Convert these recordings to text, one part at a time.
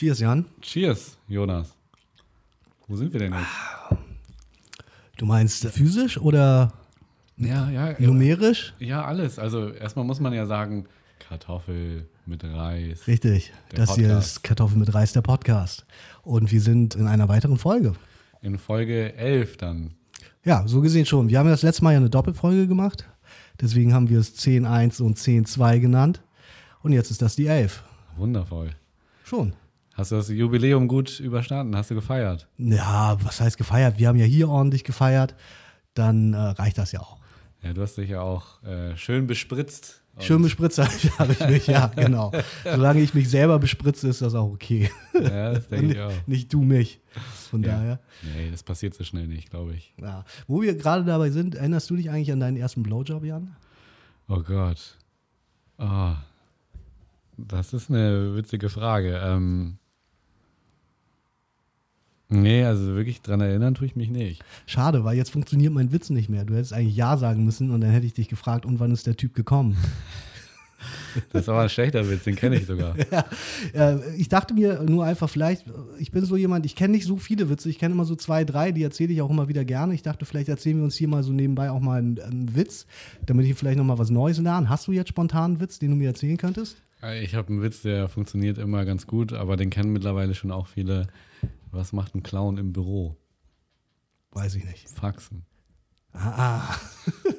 Cheers, Jan. Cheers, Jonas. Wo sind wir denn jetzt? Du meinst physisch oder Ja, ja. numerisch? Ja, alles. Also erstmal muss man ja sagen, Kartoffel mit Reis. Richtig. Das hier Podcast. ist Kartoffel mit Reis, der Podcast. Und wir sind in einer weiteren Folge. In Folge 11 dann. Ja, so gesehen schon. Wir haben ja das letzte Mal ja eine Doppelfolge gemacht. Deswegen haben wir es 10.1 und 10.2 genannt. Und jetzt ist das die 11. Wundervoll. Schon. Hast du das Jubiläum gut überstanden? Hast du gefeiert? Ja, was heißt gefeiert? Wir haben ja hier ordentlich gefeiert. Dann äh, reicht das ja auch. Ja, du hast dich ja auch äh, schön bespritzt. Schön bespritzt habe ich mich, ja, genau. Solange ich mich selber bespritze, ist das auch okay. Ja, das denke ich auch. Nicht du mich. Von Ja. daher. Nee, das passiert so schnell nicht, glaube ich. Ja. Wo wir gerade dabei sind, erinnerst du dich eigentlich an deinen ersten Blowjob, Jan? Oh Gott. Oh. Das ist eine witzige Frage. Ähm, nee, also wirklich dran erinnern tue ich mich nicht. Schade, weil jetzt funktioniert mein Witz nicht mehr. Du hättest eigentlich Ja sagen müssen und dann hätte ich dich gefragt, und wann ist der Typ gekommen? Das ist aber ein schlechter Witz, den kenne ich sogar. Äh, ich dachte mir nur einfach, vielleicht, ich bin so jemand, ich kenne nicht so viele Witze, ich kenne immer so zwei, drei, die erzähle ich auch immer wieder gerne. Ich dachte, vielleicht erzählen wir uns hier mal so nebenbei auch mal einen, einen Witz, damit ich vielleicht nochmal was Neues lerne. Hast du jetzt spontan einen Witz, den du mir erzählen könntest? Ich habe einen Witz, der funktioniert immer ganz gut, aber den kennen mittlerweile schon auch viele. Was macht ein Clown im Büro? Weiß ich nicht. Faxen. Ah.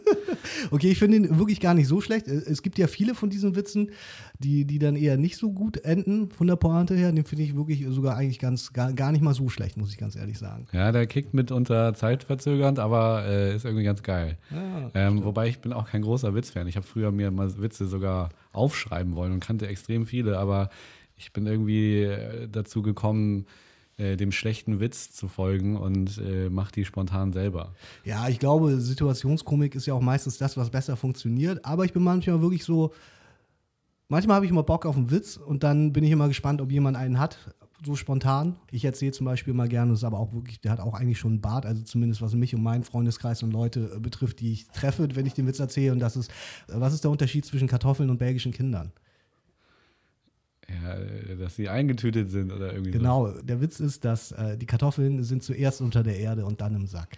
okay, ich finde ihn wirklich gar nicht so schlecht. Es gibt ja viele von diesen Witzen, die, die dann eher nicht so gut enden von der Pointe her. Den finde ich wirklich sogar eigentlich ganz gar, gar nicht mal so schlecht, muss ich ganz ehrlich sagen. Ja, der kickt mitunter zeitverzögernd, aber äh, ist irgendwie ganz geil. Ja, Ähm, wobei ich bin auch kein großer Witzfan. Ich habe früher mir mal Witze sogar aufschreiben wollen und kannte extrem viele, aber ich bin irgendwie äh, dazu gekommen, äh, dem schlechten Witz zu folgen und äh, mache die spontan selber. Ja, ich glaube, Situationskomik ist ja auch meistens das, was besser funktioniert. Aber ich bin manchmal wirklich so, manchmal habe ich immer Bock auf einen Witz und dann bin ich immer gespannt, ob jemand einen hat, so spontan. Ich erzähle zum Beispiel mal gerne, ist aber auch wirklich, der hat auch eigentlich schon einen Bart, also zumindest was mich und meinen Freundeskreis und Leute äh, betrifft, die ich treffe, wenn ich den Witz erzähle. Und das ist, äh, was ist der Unterschied zwischen Kartoffeln und belgischen Kindern? Ja, dass sie eingetütet sind oder irgendwie so. Genau, der Witz ist, dass äh, die Kartoffeln sind zuerst unter der Erde und dann im Sack.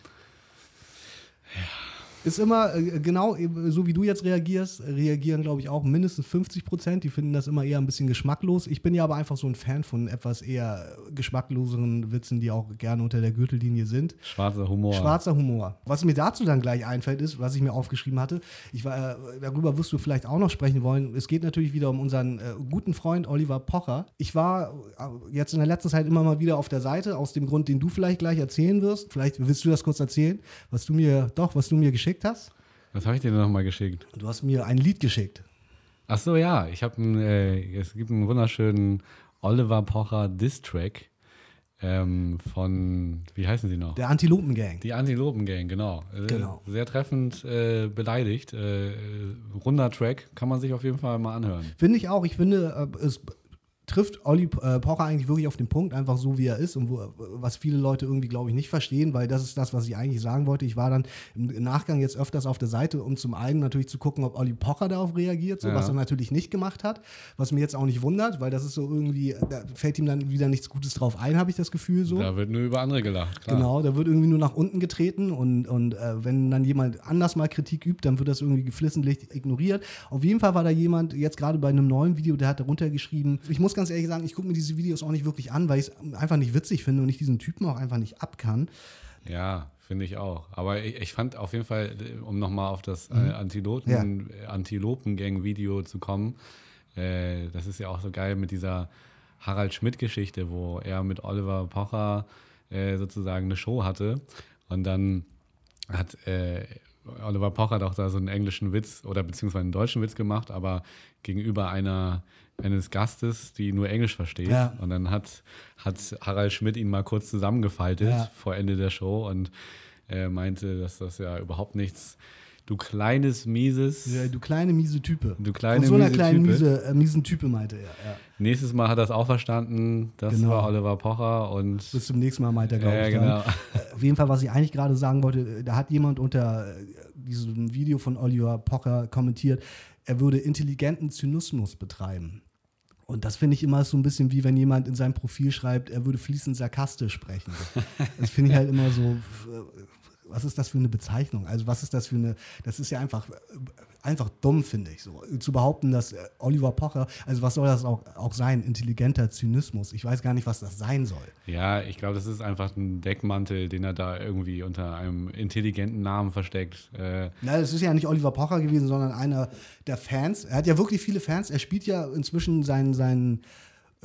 Ist immer äh, genau äh, so, wie du jetzt reagierst, reagieren, glaube ich, auch mindestens 50 Prozent. Die finden das immer eher ein bisschen geschmacklos. Ich bin ja aber einfach so ein Fan von etwas eher geschmackloseren Witzen, die auch gerne unter der Gürtellinie sind. Schwarzer Humor. Schwarzer Humor. Was mir dazu dann gleich einfällt, ist, was ich mir aufgeschrieben hatte, ich war, äh, darüber wirst du vielleicht auch noch sprechen wollen. Es geht natürlich wieder um unseren äh, guten Freund Oliver Pocher. Ich war jetzt in der letzten Zeit immer mal wieder auf der Seite, aus dem Grund, den du vielleicht gleich erzählen wirst. Vielleicht willst du das kurz erzählen, was du mir, doch, was du mir geschickt hast. Was habe ich dir denn nochmal geschickt? Du hast mir ein Lied geschickt. Ach so, ja. Ich habe äh, es gibt einen wunderschönen Oliver Pocher Diss-Track ähm, von, wie heißen sie noch? Der Antilopen-Gang. Die Antilopen-Gang, genau. Äh, Genau. Sehr treffend äh, beleidigt. Äh, äh, runder Track, kann man sich auf jeden Fall mal anhören. Finde ich auch. Ich finde, äh, es trifft Olli äh, Pocher eigentlich wirklich auf den Punkt, einfach so wie er ist und wo, was viele Leute irgendwie, glaube ich, nicht verstehen, weil das ist das, was ich eigentlich sagen wollte. Ich war dann im Nachgang jetzt öfters auf der Seite, um zum einen natürlich zu gucken, ob Olli Pocher darauf reagiert, so, Ja. was er natürlich nicht gemacht hat, was mir jetzt auch nicht wundert, weil das ist so irgendwie, da fällt ihm dann wieder nichts Gutes drauf ein, habe ich das Gefühl so. Da wird nur über andere gelacht, klar. Genau, da wird irgendwie nur nach unten getreten und, und äh, wenn dann jemand anders mal Kritik übt, dann wird das irgendwie geflissentlich ignoriert. Auf jeden Fall war da jemand, jetzt gerade bei einem neuen Video, der hat darunter geschrieben, ich muss ganz ehrlich sagen, ich gucke mir diese Videos auch nicht wirklich an, weil ich es einfach nicht witzig finde und ich diesen Typen auch einfach nicht ab kann. Ja, finde ich auch. Aber ich, ich fand auf jeden Fall, um nochmal auf das Mhm. äh, Antilopen, äh, Antilopen-Gang-Video zu kommen, äh, das ist ja auch so geil mit dieser Harald Schmidt-Geschichte, wo er mit Oliver Pocher äh, sozusagen eine Show hatte. Und dann hat äh, Oliver Pocher doch da so einen englischen Witz oder beziehungsweise einen deutschen Witz gemacht, aber gegenüber einer eines Gastes, die nur Englisch versteht. Ja. Und dann hat, hat Harald Schmidt ihn mal kurz zusammengefaltet Ja. vor Ende der Show und äh, meinte, dass das ja überhaupt nichts, du kleines, mieses. Ja, du kleine miese Type. Du kleine, Von so einer miese kleinen Type. miese, äh, miesen Type meinte er. Ja. Nächstes Mal hat er es auch verstanden. Das Genau. war Oliver Pocher und Bis zum nächsten Mal meinte er, glaube Ja, ich. genau. Dann. Äh, Auf jeden Fall, was ich eigentlich gerade sagen wollte, äh, da hat jemand unter äh, diesem Video von Oliver Pocher kommentiert, er würde intelligenten Zynismus betreiben. Und das finde ich immer so ein bisschen wie wenn jemand in seinem Profil schreibt, er würde fließend sarkastisch sprechen. Das finde ich halt immer so, was ist das für eine Bezeichnung? Also was ist das für eine, das ist ja einfach, einfach dumm, finde ich so. Zu behaupten, dass äh, Oliver Pocher, also was soll das auch, auch sein? Intelligenter Zynismus. Ich weiß gar nicht, was das sein soll. Ja, ich glaube, das ist einfach ein Deckmantel, den er da irgendwie unter einem intelligenten Namen versteckt. Äh Na, das ist ja nicht Oliver Pocher gewesen, sondern einer der Fans. Er hat ja wirklich viele Fans. Er spielt ja inzwischen seinen, seinen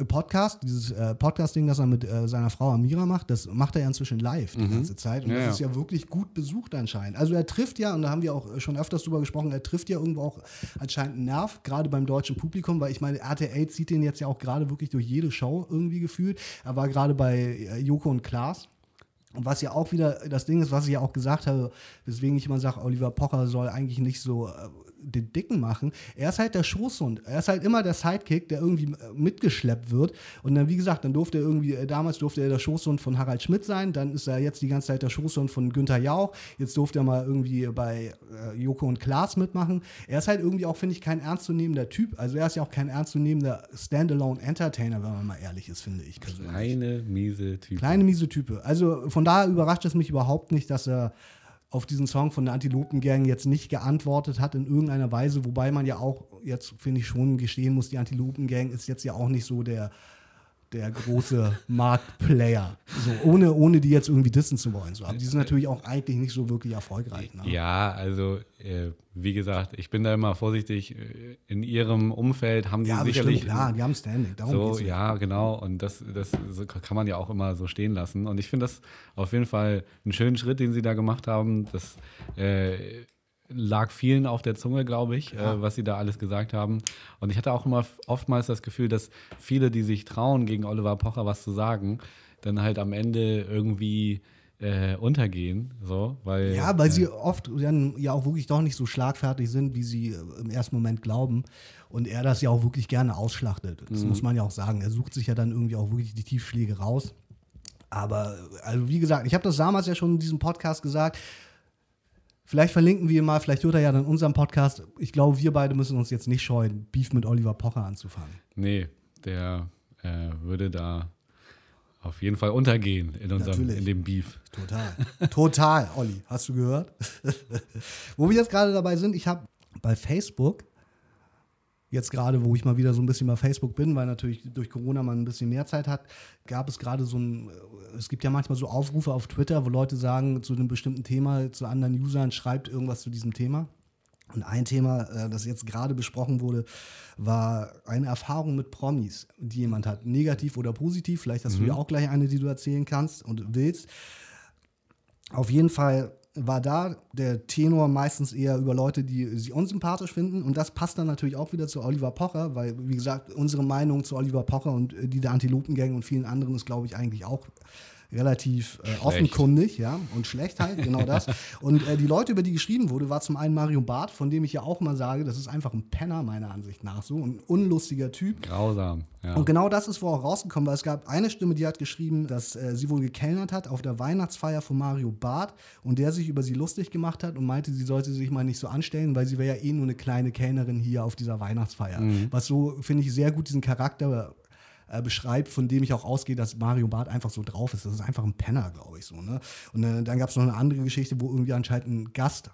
Podcast, dieses äh, Podcast-Ding, das er mit äh, seiner Frau Amira macht, das macht er ja inzwischen live die mhm. ganze Zeit. Und ja, das ist ja wirklich gut besucht anscheinend. Also er trifft ja, und da haben wir auch schon öfters drüber gesprochen, er trifft ja irgendwo auch anscheinend einen Nerv, gerade beim deutschen Publikum, weil ich meine, RTL zieht den jetzt ja auch gerade wirklich durch jede Show irgendwie gefühlt. Er war gerade bei äh, Joko und Klaas. Und was ja auch wieder das Ding ist, was ich ja auch gesagt habe, weswegen ich immer sage, Oliver Pocher soll eigentlich nicht so äh, den Dicken machen. Er ist halt der Schoßhund. Er ist halt immer der Sidekick, der irgendwie äh, mitgeschleppt wird. Und dann, wie gesagt, dann durfte er irgendwie, äh, damals durfte er der Schoßhund von Harald Schmidt sein. Dann ist er jetzt die ganze Zeit der Schoßhund von Günther Jauch. Jetzt durfte er mal irgendwie bei äh, Joko und Klaas mitmachen. Er ist halt irgendwie auch, finde ich, kein ernstzunehmender Typ. Also er ist ja auch kein ernstzunehmender Standalone-Entertainer, wenn man mal ehrlich ist, finde ich persönlich. Kleine, miese Type. Kleine, miese Type. Also von daher überrascht es mich überhaupt nicht, dass er auf diesen Song von der Antilopengang jetzt nicht geantwortet hat in irgendeiner Weise, wobei man ja auch jetzt, finde ich, schon gestehen muss, die Antilopengang ist jetzt ja auch nicht so der der große Marktplayer. So, ohne, ohne die jetzt irgendwie dissen zu wollen. So. Aber die sind natürlich auch eigentlich nicht so wirklich erfolgreich. Ne? Ja, also äh, wie gesagt, ich bin da immer vorsichtig. Äh, in ihrem Umfeld haben die ja, sicherlich. Bestimmt, klar, die haben Standing. Darum so, ja, genau. Und das, das kann man ja auch immer so stehen lassen. Und ich finde das auf jeden Fall einen schönen Schritt, den sie da gemacht haben. Das äh, lag vielen auf der Zunge, glaube ich, ja. äh, was sie da alles gesagt haben. Und ich hatte auch immer oftmals das Gefühl, dass viele, die sich trauen, gegen Oliver Pocher was zu sagen, dann halt am Ende irgendwie äh, untergehen. So, weil, ja, weil äh, sie oft dann ja auch wirklich doch nicht so schlagfertig sind, wie sie äh, im ersten Moment glauben. Und er das ja auch wirklich gerne ausschlachtet. Das mhm. muss man ja auch sagen. Er sucht sich ja dann irgendwie auch wirklich die Tiefschläge raus. Aber, also wie gesagt, ich habe das damals ja schon in diesem Podcast gesagt, Vielleicht verlinken wir ihn mal, vielleicht hört er ja dann unseren Podcast. Ich glaube, wir beide müssen uns jetzt nicht scheuen, Beef mit Oliver Pocher anzufangen. Nee, der äh, würde da auf jeden Fall untergehen in unserem in dem Beef. Total. Total, Olli. Hast du gehört? Wo wir jetzt gerade dabei sind, ich habe bei Facebook jetzt gerade, wo ich mal wieder so ein bisschen bei Facebook bin, weil natürlich durch Corona man ein bisschen mehr Zeit hat, gab es gerade so ein, es gibt ja manchmal so Aufrufe auf Twitter, wo Leute sagen zu einem bestimmten Thema, zu anderen Usern, schreibt irgendwas zu diesem Thema. Und ein Thema, äh, das jetzt gerade besprochen wurde, war eine Erfahrung mit Promis, die jemand hat, negativ oder positiv. Vielleicht hast mhm. du ja auch gleich eine, die du erzählen kannst und willst. Auf jeden Fall war da der Tenor meistens eher über Leute, die sie unsympathisch finden. Und das passt dann natürlich auch wieder zu Oliver Pocher, weil, wie gesagt, unsere Meinung zu Oliver Pocher und die der Antilopengang und vielen anderen ist, glaube ich, eigentlich auch relativ äh, offenkundig, ja, und schlecht halt, genau das. und äh, die Leute, über die geschrieben wurde, war zum einen Mario Barth, von dem ich ja auch mal sage, das ist einfach ein Penner meiner Ansicht nach, so ein unlustiger Typ. Grausam. Ja. Und genau das ist wo auch rausgekommen, weil es gab eine Stimme, die hat geschrieben, dass äh, sie wohl gekellnert hat auf der Weihnachtsfeier von Mario Barth und der sich über sie lustig gemacht hat und meinte, sie sollte sich mal nicht so anstellen, weil sie wäre ja eh nur eine kleine Kellnerin hier auf dieser Weihnachtsfeier. Mhm. Was so, finde ich, sehr gut diesen Charakter äh, beschreibt, von dem ich auch ausgehe, dass Mario Barth einfach so drauf ist. Das ist einfach ein Penner, glaube ich so. Ne? Und äh, dann gab es noch eine andere Geschichte, wo irgendwie anscheinend ein Gast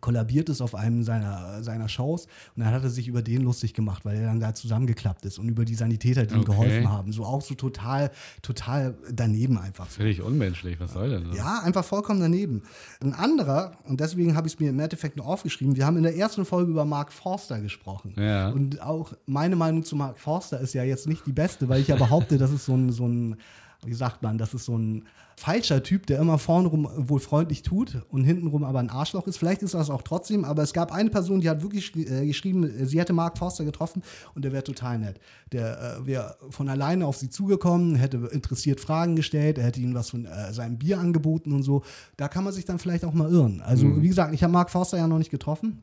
kollabiert ist auf einem seiner, seiner Shows und dann hat er sich über den lustig gemacht, weil er dann da zusammengeklappt ist und über die Sanitäter, die ihm okay. geholfen haben. So auch so total, total daneben einfach. Völlig unmenschlich, was soll denn? Das? Ja, einfach vollkommen daneben. Ein anderer, und deswegen habe ich es mir im Endeffekt nur aufgeschrieben, wir haben in der ersten Folge über Mark Forster gesprochen. Ja. Und auch meine Meinung zu Mark Forster ist ja jetzt nicht die beste, weil ich ja behaupte, das ist so ein, so ein wie sagt man, das ist so ein falscher Typ, der immer vorne rum wohl freundlich tut und hintenrum aber ein Arschloch ist. Vielleicht ist das auch trotzdem, aber es gab eine Person, die hat wirklich äh, geschrieben, sie hätte Mark Forster getroffen und der wäre total nett. Der äh, wäre von alleine auf sie zugekommen, hätte interessiert Fragen gestellt, er hätte ihnen was von äh, seinem Bier angeboten und so. Da kann man sich dann vielleicht auch mal irren. Also, mhm. wie gesagt, ich habe Mark Forster ja noch nicht getroffen.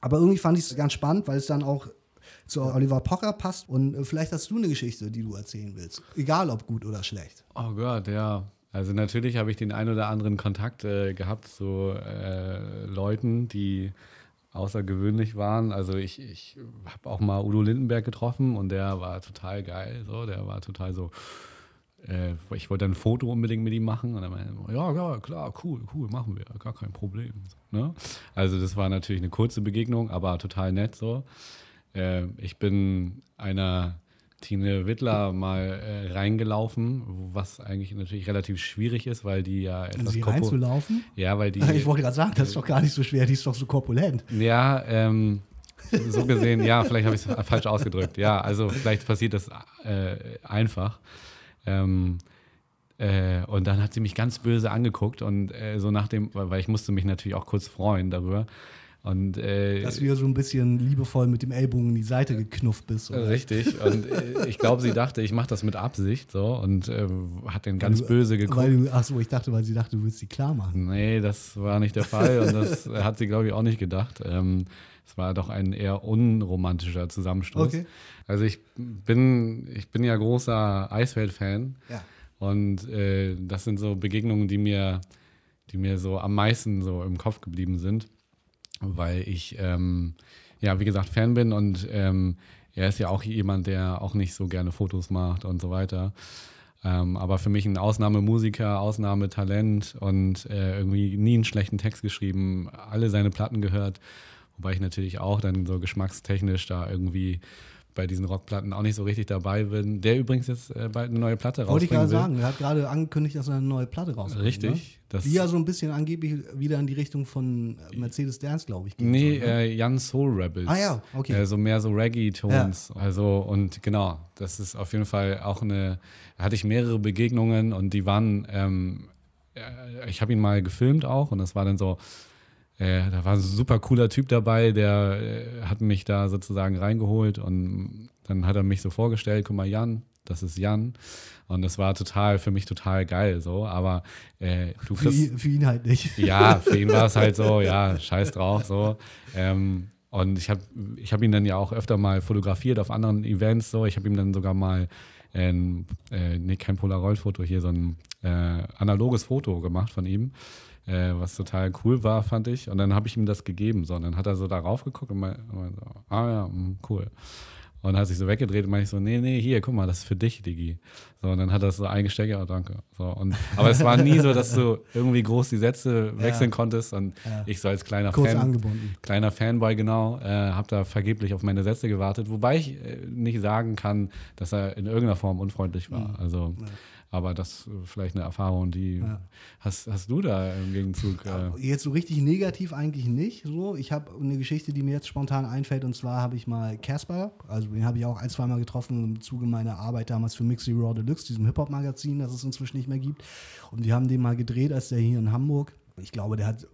Aber irgendwie fand ich es ganz spannend, weil es dann auch zu Oliver Pocher passt. Und äh, vielleicht hast du eine Geschichte, die du erzählen willst. Egal ob gut oder schlecht. Oh Gott, ja. Also natürlich habe ich den ein oder anderen Kontakt äh, gehabt zu äh, Leuten, die außergewöhnlich waren. Also ich, ich habe auch mal Udo Lindenberg getroffen und der war total geil. So, der war total so. Äh, ich wollte ein Foto unbedingt mit ihm machen und er meinte, ja, ja, klar, cool, cool, machen wir, gar kein Problem. So, ne? Also das war natürlich eine kurze Begegnung, aber total nett so. Äh, ich bin einer Tine Wittler mal äh, reingelaufen, was eigentlich natürlich relativ schwierig ist, weil die ja etwas sie reinzulaufen? Ja, weil die. Ich wollte gerade sagen, das ist doch gar nicht so schwer, die ist doch so korpulent. Ja, ähm, so gesehen, ja, vielleicht habe ich es falsch ausgedrückt. Ja, also vielleicht passiert das äh, einfach. Ähm, äh, und dann hat sie mich ganz böse angeguckt und äh, so nach dem, weil ich musste mich natürlich auch kurz freuen darüber. Und, äh, Dass du ja so ein bisschen liebevoll mit dem Ellbogen in die Seite geknufft bist. Oder? Richtig. Und äh, ich glaube, sie dachte, ich mache das mit Absicht so und äh, hat den ganz du, böse geguckt. Weil du, ach so, ich dachte, weil sie dachte, du willst sie klar machen. Nee, das war nicht der Fall und das hat sie, glaube ich, auch nicht gedacht. Ähm, es war doch ein eher unromantischer Zusammenstoß. Okay. Also ich bin, ich bin ja großer Eisfeld-Fan. Ja. Und äh, das sind so Begegnungen, die mir, die mir so am meisten so im Kopf geblieben sind weil ich, ähm, ja, wie gesagt, Fan bin und ähm, er ist ja auch jemand, der auch nicht so gerne Fotos macht und so weiter. Ähm, aber für mich ein Ausnahmemusiker, Ausnahmetalent und äh, irgendwie nie einen schlechten Text geschrieben, alle seine Platten gehört, wobei ich natürlich auch dann so geschmackstechnisch da irgendwie bei diesen Rockplatten auch nicht so richtig dabei bin. Der übrigens jetzt äh, bald eine neue Platte rausbringt. Wollte ich gerade sagen, er hat gerade angekündigt, dass er eine neue Platte rausbringt. Richtig. Ne? Die ja so ein bisschen angeblich wieder in die Richtung von Mercedes Dance, glaube ich. Geht nee, so, ne? äh, Young Soul Rebels. Ah ja, okay. Äh, so mehr so Reggae-Tones. Ja. Also und genau, das ist auf jeden Fall auch eine, hatte ich mehrere Begegnungen und die waren, ähm, äh, ich habe ihn mal gefilmt auch und das war dann so, äh, da war ein super cooler Typ dabei, der äh, hat mich da sozusagen reingeholt und dann hat er mich so vorgestellt, guck mal, Jan, das ist Jan. Und das war total, für mich total geil so, aber äh, du kriegst, für, ihn, für ihn halt nicht. Ja, für ihn war es halt so, ja, scheiß drauf so. Ähm, und ich habe ich hab ihn dann ja auch öfter mal fotografiert auf anderen Events so. Ich habe ihm dann sogar mal ein, äh, nee, kein Polaroid-Foto, hier so ein äh, analoges Foto gemacht von ihm äh, was total cool war, fand ich. Und dann habe ich ihm das gegeben. So. Und dann hat er so darauf geguckt und meinte, so, ah ja, mh, cool. Und hat sich so weggedreht und meinte ich so, nee, nee, hier, guck mal, das ist für dich, Digi. So, und dann hat er so eingesteckt, ja, danke. So, und, aber es war nie so, dass du irgendwie groß die Sätze wechseln ja. konntest. Und ja. ich so als kleiner Kurz Fan, angebunden. kleiner Fanboy, genau, äh, habe da vergeblich auf meine Sätze gewartet. Wobei ich äh, nicht sagen kann, dass er in irgendeiner Form unfreundlich war. Mhm. Also ja. Aber das ist vielleicht eine Erfahrung, die ja. hast, hast du da im Gegenzug. Äh jetzt so richtig negativ eigentlich nicht. So, ich habe eine Geschichte, die mir jetzt spontan einfällt, und zwar habe ich mal Casper, also den habe ich auch ein, zwei Mal getroffen im Zuge meiner Arbeit damals für Mixy Raw Deluxe, diesem Hip-Hop-Magazin, das es inzwischen nicht mehr gibt. Und die haben den mal gedreht, als der hier in Hamburg. Ich glaube, der hat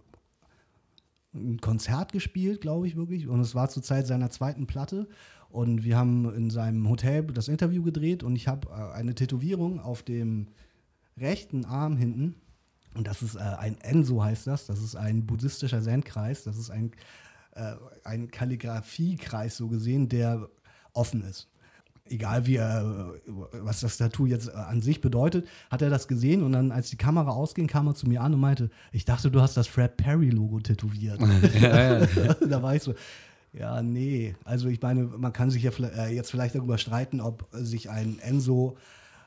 ein Konzert gespielt, glaube ich wirklich. Und es war zur Zeit seiner zweiten Platte. Und wir haben in seinem Hotel das Interview gedreht und ich habe äh, eine Tätowierung auf dem rechten Arm hinten. Und das ist äh, ein Enso heißt das. Das ist ein buddhistischer Zen-Kreis. Das ist ein, äh, ein Kalligrafiekreis so gesehen, der offen ist. Egal wie er, was das Tattoo jetzt äh, an sich bedeutet, hat er das gesehen und dann, als die Kamera ausging, kam er zu mir an und meinte, ich dachte, du hast das Fred Perry-Logo tätowiert. da war ich so, ja, nee. Also ich meine, man kann sich ja äh, jetzt vielleicht darüber streiten, ob sich ein Enzo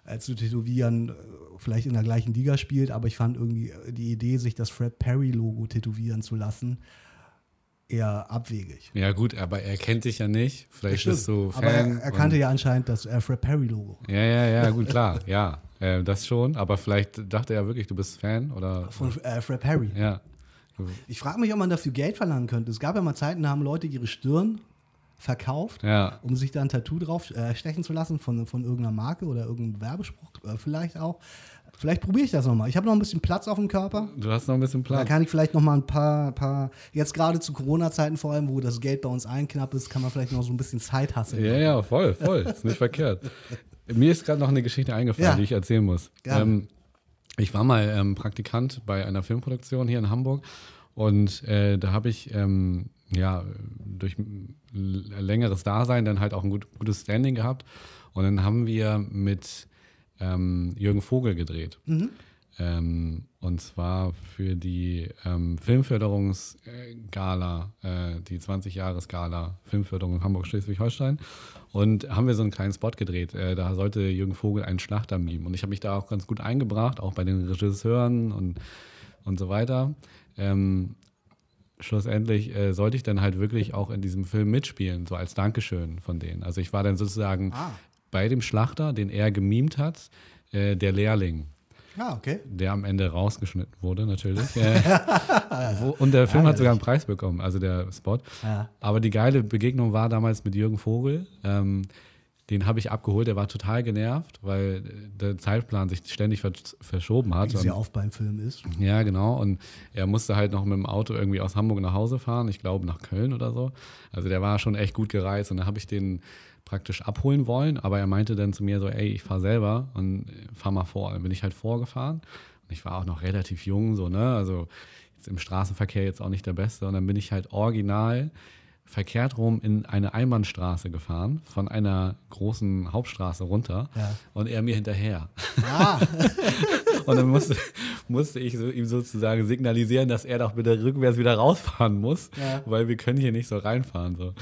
äh, zu tätowieren äh, vielleicht in der gleichen Liga spielt, aber ich fand irgendwie die Idee, sich das Fred Perry-Logo tätowieren zu lassen, eher abwegig. Ja, gut, aber er kennt dich ja nicht. Vielleicht bist du Fan. Aber er, er kannte ja anscheinend das äh, Fred Perry-Logo. Ja, ja, ja, gut, klar, ja. Äh, das schon, aber vielleicht dachte er wirklich, du bist Fan oder. Von äh, Fred Perry. Ja. Ich frage mich, ob man dafür Geld verlangen könnte. Es gab ja mal Zeiten, da haben Leute ihre Stirn verkauft, ja. um sich da ein Tattoo drauf äh, stechen zu lassen von, von irgendeiner Marke oder irgendeinem Werbespruch äh, vielleicht auch. Vielleicht probiere ich das nochmal. Ich habe noch ein bisschen Platz auf dem Körper. Du hast noch ein bisschen Platz. Da kann ich vielleicht noch mal ein paar, paar jetzt gerade zu Corona-Zeiten vor allem, wo das Geld bei uns einknapp ist, kann man vielleicht noch so ein bisschen Zeit hassen. Ja, ja, voll, voll. ist nicht verkehrt. Mir ist gerade noch eine Geschichte eingefallen, ja. die ich erzählen muss. Ähm, ich war mal ähm, Praktikant bei einer Filmproduktion hier in Hamburg und äh, da habe ich ähm, ja durch längeres Dasein dann halt auch ein gut, gutes Standing gehabt. Und dann haben wir mit ähm, Jürgen Vogel gedreht. Mhm. Ähm, und zwar für die ähm, Filmförderungsgala, äh, die 20-Jahres-Gala Filmförderung Hamburg-Schleswig-Holstein. Und haben wir so einen kleinen Spot gedreht. Äh, da sollte Jürgen Vogel einen Schlachter mimen. Und ich habe mich da auch ganz gut eingebracht, auch bei den Regisseuren und, und so weiter. Ähm, schlussendlich äh, sollte ich dann halt wirklich auch in diesem Film mitspielen, so als Dankeschön von denen. Also ich war dann sozusagen Ah. bei dem Schlachter, den er gemimt hat, äh, der Lehrling Ah, okay. der am Ende rausgeschnitten wurde, natürlich. Und der Film hat sogar einen Preis bekommen, also der Spot. Ja. Aber die geile Begegnung war damals mit Jürgen Vogel. Ähm, den habe ich abgeholt, der war total genervt, weil der Zeitplan sich ständig vers verschoben hat. Wie es ja oft beim Film ist. ja, genau. Und er musste halt noch mit dem Auto irgendwie aus Hamburg nach Hause fahren, ich glaube nach Köln oder so. Also der war schon echt gut gereist und da habe ich den praktisch abholen wollen, aber er meinte dann zu mir so, ey, ich fahre selber und fahr mal vor. Dann bin ich halt vorgefahren und ich war auch noch relativ jung, so, ne? Also jetzt im Straßenverkehr jetzt auch nicht der Beste und dann bin ich halt original verkehrt rum in eine Einbahnstraße gefahren, von einer großen Hauptstraße runter Ja. und er mir hinterher. Ah, Und dann musste, musste ich so, ihm sozusagen signalisieren, dass er doch bitte rückwärts wieder rausfahren muss, Ja. weil wir können hier nicht so reinfahren. So.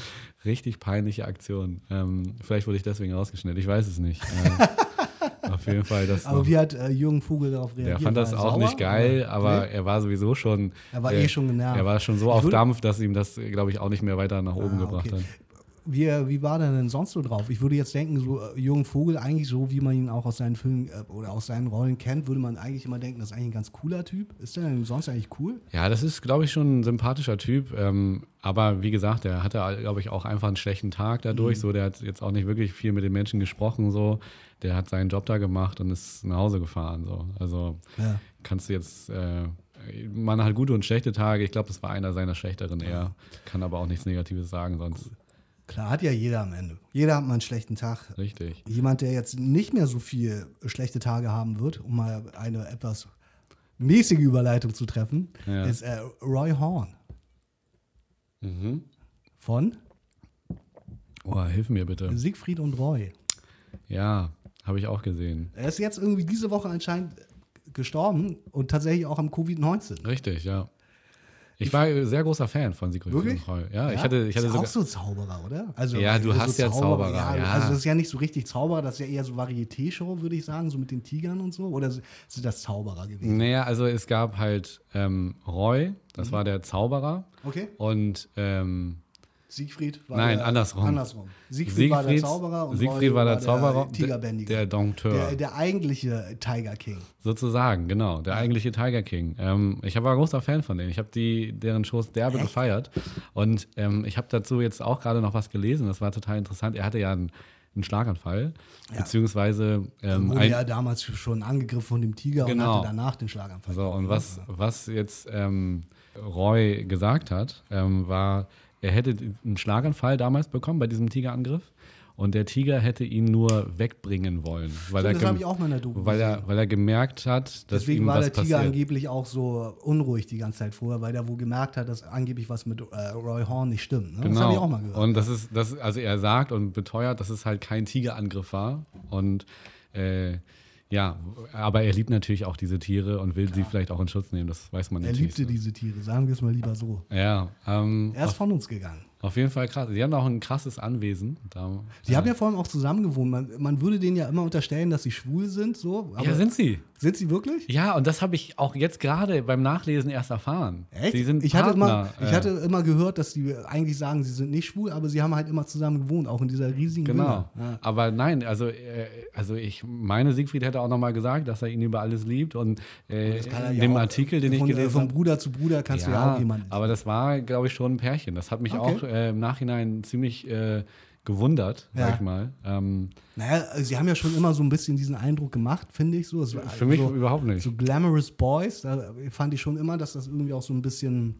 Richtig peinliche Aktion. Ähm, vielleicht wurde ich deswegen rausgeschnitten, ich weiß es nicht. Ähm, auf jeden Fall, das aber noch, wie hat äh, Jürgen Vogel darauf reagiert? der fand das er auch sauer? nicht geil, aber Nee? er war sowieso schon. Er war äh, eh schon genervt. Er war schon so Ich auf Dampf, dass ihm das, glaube ich, auch nicht mehr weiter nach oben Ah, gebracht okay. hat. Wie, wie war der denn sonst so drauf? Ich würde jetzt denken, so äh, Jürgen Vogel, eigentlich so, wie man ihn auch aus seinen Filmen äh, oder aus seinen Rollen kennt, würde man eigentlich immer denken, das ist eigentlich ein ganz cooler Typ. Ist der denn sonst eigentlich cool? Ja, das ist, glaube ich, schon ein sympathischer Typ. Ähm, aber wie gesagt, der hatte, glaube ich, auch einfach einen schlechten Tag dadurch. So, der hat jetzt auch nicht wirklich viel mit den Menschen gesprochen. So, der hat seinen Job da gemacht und ist nach Hause gefahren. So, also Ja. kannst du jetzt, äh, man hat gute und schlechte Tage. Ich glaube, das war einer seiner schlechteren eher. Kann aber auch nichts Negatives sagen sonst. Klar, hat ja jeder am Ende. Jeder hat mal einen schlechten Tag. Richtig. Jemand, der jetzt nicht mehr so viel schlechte Tage haben wird, um mal eine etwas mäßige Überleitung zu treffen, Ja. ist äh, Roy Horn Mhm. von Oh, hilf mir bitte. Siegfried und Roy. Ja, habe ich auch gesehen. Er ist jetzt irgendwie diese Woche anscheinend gestorben und tatsächlich auch am Covid-19. Richtig, ja. Ich war sehr großer Fan von Sigrid Wirklich? Freudentreu. Ja, ich hatte, ich hatte ist sogar, auch so Zauberer, oder? Also, Ja, du so hast ja Zauberer, Ja, ja. Also das ist ja nicht so richtig Zauberer, das ist ja eher so Varieté-Show, würde ich sagen, so mit den Tigern und so. Oder sind das Zauberer gewesen? Naja, also es gab halt ähm, Roy, das Mhm. war der Zauberer. Okay. Und ähm, Siegfried war nein, der, andersrum. Andersrum. Siegfried, war der Zauberer und Siegfried Roy war der Zauberer, der Tigerbändiger. der Dompteur. Der, der eigentliche Tiger King. sozusagen, genau, der eigentliche Tiger King. Ähm, ich war ein großer Fan von denen. Ich habe deren Shows derbe Echt? gefeiert. Und ähm, ich habe dazu jetzt auch gerade noch was gelesen. Das war total interessant. Er hatte ja einen, einen Schlaganfall, beziehungsweise ähm, Wurde ja damals schon angegriffen von dem Tiger und Genau. hatte danach den Schlaganfall. So, und was, was jetzt ähm, Roy gesagt hat, ähm, war, er hätte einen Schlaganfall damals bekommen bei diesem Tigerangriff und der Tiger hätte ihn nur wegbringen wollen, weil, Stimmt, er, das habe ich auch mal in der Doku weil, er, weil er gemerkt hat, dass Deswegen ihm war was der Tiger passiert. angeblich auch so unruhig die ganze Zeit vorher, weil der wohl gemerkt hat, dass angeblich was mit äh, Roy Horn nicht stimmt. Ne? Das habe ich auch mal gehört. Genau. Und das ist, das, also er sagt und beteuert, dass es halt kein Tigerangriff war. Und äh, ja, aber er liebt natürlich auch diese Tiere und will sie vielleicht auch in Schutz nehmen. Das weiß man er natürlich. liebte diese Tiere, sagen wir es mal lieber so. Ja, ähm, Er ist von uns gegangen. Auf jeden Fall krass. Die haben auch ein krasses Anwesen. Da, Die haben ja vor allem auch zusammen gewohnt. Man, man würde denen ja immer unterstellen, dass sie schwul sind. So, aber ja, sind sie. sind sie wirklich? Ja, und das habe ich auch jetzt gerade beim Nachlesen erst erfahren. Echt? Die sind ich, hatte immer, Partner, ich äh, hatte immer gehört, dass die eigentlich sagen, sie sind nicht schwul, aber sie haben halt immer zusammen gewohnt, auch in dieser riesigen Genau. Ja. Aber nein, also, äh, also ich meine, Siegfried hätte auch nochmal gesagt, dass er ihn über alles liebt. Und äh, in ja dem auch, Artikel, den von, ich gelesen Von habe. Bruder zu Bruder kannst du ja auch jemanden. aber das war, glaube ich, schon ein Pärchen. Das hat mich Okay. auch äh, im Nachhinein ziemlich äh, gewundert, Ja. sag ich mal. Ähm, Naja, sie haben ja schon immer so ein bisschen diesen Eindruck gemacht, finde ich. So. War für mich so, überhaupt nicht. so glamorous Boys, da fand ich schon immer, dass das irgendwie auch so ein bisschen,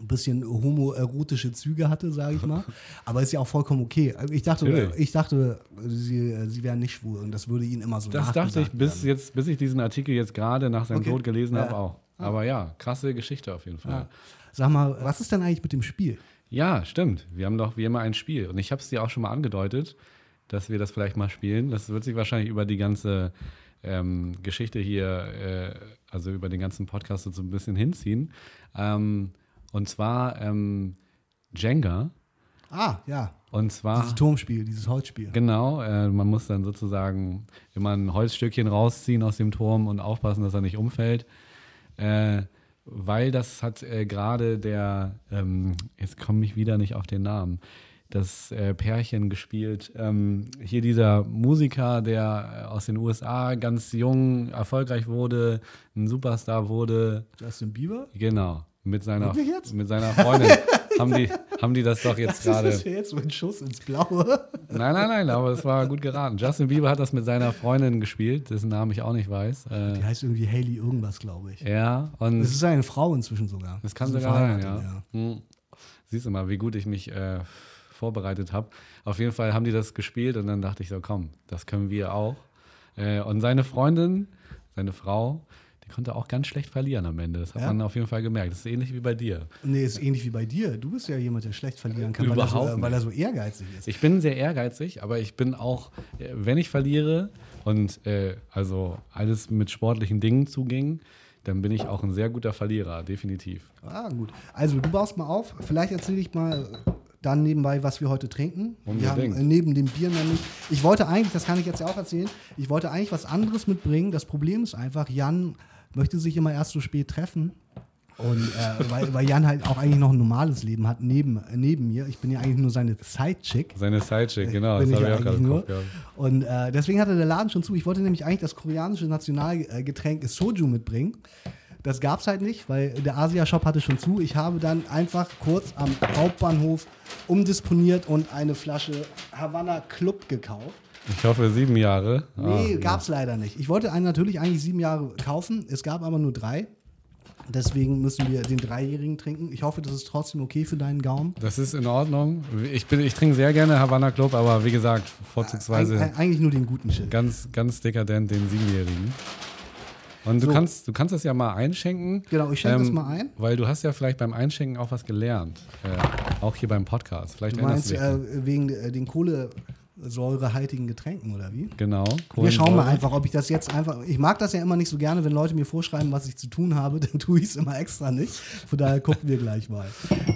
ein bisschen homoerotische Züge hatte, sage ich mal. Aber ist ja auch vollkommen okay. Ich dachte, Natürlich. ich dachte sie, sie wären nicht schwul und das würde ihnen immer so Das dachte ich, bis, werden. jetzt, bis ich diesen Artikel jetzt gerade nach seinem Okay. Tod gelesen Ja. habe, auch. Aber ja, krasse Geschichte auf jeden Fall. Ja. Sag mal, was ist denn eigentlich mit dem Spiel? Ja, stimmt. Wir haben doch wie immer ein Spiel. Und ich habe es dir auch schon mal angedeutet, dass wir das vielleicht mal spielen. Das wird sich wahrscheinlich über die ganze ähm, Geschichte hier, äh, also über den ganzen Podcast so ein bisschen hinziehen. Ähm, und zwar ähm, Jenga. Ah, ja. Und zwar. Dieses Turmspiel, dieses Holzspiel. Genau, äh, man muss dann sozusagen immer ein Holzstückchen rausziehen aus dem Turm und aufpassen, dass er nicht umfällt. Äh, weil das hat äh, gerade der, ähm, jetzt komme ich wieder nicht auf den Namen, das äh, Pärchen gespielt. Ähm, hier dieser Musiker, der äh, aus den USA ganz jung erfolgreich wurde, ein Superstar wurde. Justin Bieber? Genau. Mit seiner, mit seiner Freundin haben, die, haben die das doch jetzt gerade. Das ist ja jetzt so ein Schuss ins Blaue. Nein, nein, nein, aber es war gut geraten. Justin Bieber hat das mit seiner Freundin gespielt, dessen Namen ich auch nicht weiß. Äh, Die heißt irgendwie Haley irgendwas, glaube ich. ja, und Das ist eine Frau inzwischen sogar. das kann sogar sein, verheiratet, ja. Hm. Siehst du mal, wie gut ich mich äh, vorbereitet habe. Auf jeden Fall haben die das gespielt und dann dachte ich so, komm, das können wir auch. Äh, und seine Freundin, seine Frau, konnte auch ganz schlecht verlieren am Ende. Das hat Ja? man auf jeden Fall gemerkt. Das ist ähnlich wie bei dir. Nee, ist ähnlich wie bei dir. Du bist ja jemand, der schlecht verlieren kann, Überhaupt weil, er so, weil er so ehrgeizig ist. Ich bin sehr ehrgeizig, aber ich bin auch, äh, wenn ich verliere und äh, also alles mit sportlichen Dingen zuging, dann bin ich auch ein sehr guter Verlierer, definitiv. Ah, gut. Also, du baust mal auf. Vielleicht erzähle ich mal dann nebenbei, was wir heute trinken. Wir haben Unbedingt. äh, neben dem Bier nämlich. Ich wollte eigentlich, das kann ich jetzt ja auch erzählen, ich wollte eigentlich was anderes mitbringen. Das Problem ist einfach, Jan möchte sich immer erst so spät treffen. Und äh, weil, weil Jan halt auch eigentlich noch ein normales Leben hat neben, neben mir. Ich bin ja eigentlich nur seine Sidechick. Seine Sidechick, genau, Bin das ich habe ich auch gerade nur. Und äh, deswegen hatte der Laden schon zu. Ich wollte nämlich eigentlich das koreanische Nationalgetränk Soju mitbringen. Das gab es halt nicht, weil der Asia-Shop hatte schon zu. Ich habe dann einfach kurz am Hauptbahnhof umdisponiert und eine Flasche Havana Club gekauft. Ich hoffe sieben Jahre. Nee, Ah, gab es leider nicht. Ich wollte einen natürlich eigentlich sieben Jahre kaufen. Es gab aber nur drei. Deswegen müssen wir den Dreijährigen trinken. Ich hoffe, das ist trotzdem okay für deinen Gaumen. Das ist in Ordnung. Ich, bin, ich trinke sehr gerne Havana Club, aber wie gesagt, vorzugsweise Eig eigentlich nur den guten Shit. ganz, ganz dekadent den Siebenjährigen. Und du, So. kannst, du kannst das ja mal einschenken. Genau, ich schenke das mal ein. Weil du hast ja vielleicht beim Einschenken auch was gelernt. Äh, auch hier beim Podcast. Vielleicht Du meinst äh, wegen äh, den kohlensäurehaltigen Getränken oder wie? genau. Wir schauen mal einfach, ob ich das jetzt einfach. Ich mag das ja immer nicht so gerne, wenn Leute mir vorschreiben, was ich zu tun habe, dann tue ich es immer extra nicht. Von daher gucken wir gleich mal.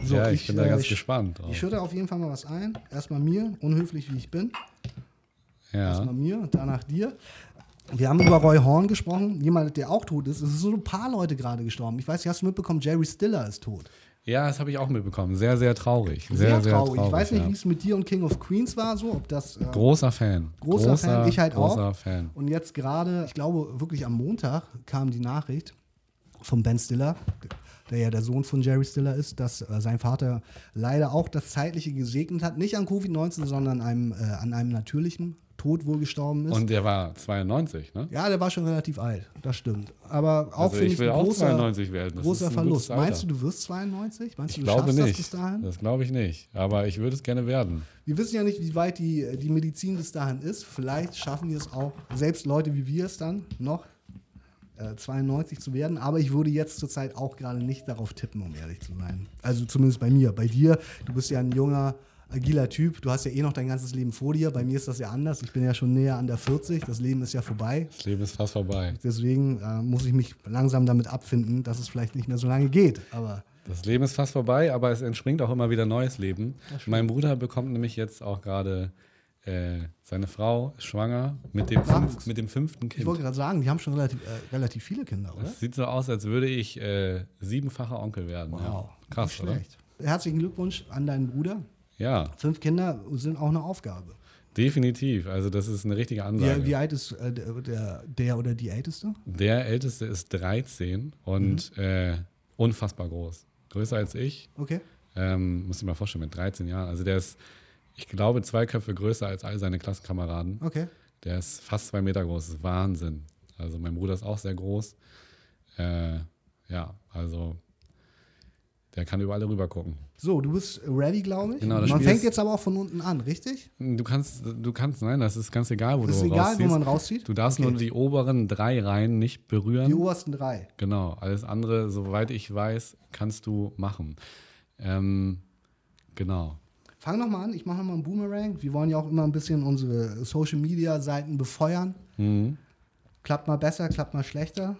So, ja, ich, bin da äh, ganz ich, gespannt. Drauf. Ich schütte auf jeden Fall mal was ein. Erstmal mir, unhöflich wie ich bin. ja. Erstmal mir und danach dir. Wir haben über Roy Horn gesprochen, jemand, der auch tot ist. Es sind so ein paar Leute gerade gestorben. Ich weiß nicht, hast du mitbekommen, Jerry Stiller ist tot. Ja, das habe ich auch mitbekommen. Sehr, sehr traurig. Sehr, Sehr, sehr, traurig. Ich weiß nicht, ja. wie es mit dir und King of Queens war, so, ob das. Äh, Großer Fan. Großer Fan, ich halt auch. großer Fan. Und jetzt gerade, ich glaube wirklich am Montag kam die Nachricht von Ben Stiller, der ja der Sohn von Jerry Stiller ist, dass äh, sein Vater leider auch das Zeitliche gesegnet hat. Nicht an Covid-19, sondern einem, äh, an einem natürlichen Tod wohl gestorben ist. Und der war 92, ne? ja, der war schon relativ alt, das stimmt. Aber auch Also finde ich will ein auch großer, 92 werden. Das großer ist ein Verlust. Meinst du, du wirst 92? Meinst du, Ich du glaube schaffst das nicht. bis dahin? Das glaube ich nicht. Aber ich würde es gerne werden. Wir wissen ja nicht, wie weit die, die Medizin bis dahin ist. Vielleicht schaffen wir es auch, selbst Leute wie wir es dann noch, äh, 92 zu werden. Aber ich würde jetzt zurzeit auch gerade nicht darauf tippen, um ehrlich zu sein. Also zumindest bei mir. Bei dir, du bist ja ein junger, agiler Typ. Du hast ja eh noch dein ganzes Leben vor dir. Bei mir ist das ja anders. Ich bin ja schon näher an der 40. Das Leben ist ja vorbei. Das Leben ist fast vorbei. Deswegen äh, muss ich mich langsam damit abfinden, dass es vielleicht nicht mehr so lange geht. Aber Das Leben ist fast vorbei, aber es entspringt auch immer wieder neues Leben. Mein Bruder bekommt nämlich jetzt auch gerade äh, seine Frau ist schwanger mit dem, fünf, mit dem fünften ich Kind. wollte gerade sagen, die haben schon relativ, äh, relativ viele Kinder, oder? Es sieht so aus, als würde ich äh, siebenfacher Onkel werden. Wow, Ja. Krass, oder? schlecht. Herzlichen Glückwunsch an deinen Bruder. Ja, Fünf Kinder sind auch eine Aufgabe. definitiv. Also das ist eine richtige Ansage. Wie, wie alt ist äh, der, der, der oder die Älteste? Der Älteste ist 13 und Mhm. äh, unfassbar groß. Größer als ich. Okay. Ähm, muss ich mal vorstellen, mit 13 Jahren. Also der ist, ich glaube, zwei Köpfe größer als all seine Klassenkameraden. Okay. Der ist fast zwei Meter groß. Das ist Wahnsinn. Also mein Bruder ist auch sehr groß. Äh, ja, also der kann überall rüber gucken. So, du bist ready, glaube ich. Genau, das man Spiel fängt ist- jetzt aber auch von unten an, richtig? Du kannst, du kannst, nein, das ist ganz egal, wo Ist du egal, wo man rauszieht? Du darfst Okay. nur die oberen drei Reihen nicht berühren. Die obersten drei. Genau, alles andere, soweit ich weiß, kannst du machen. Ähm, genau. Fang noch mal an, ich mache noch mal einen Boomerang. Wir wollen ja auch immer ein bisschen unsere Social Media Seiten befeuern. Mhm. Klappt mal besser, klappt mal schlechter.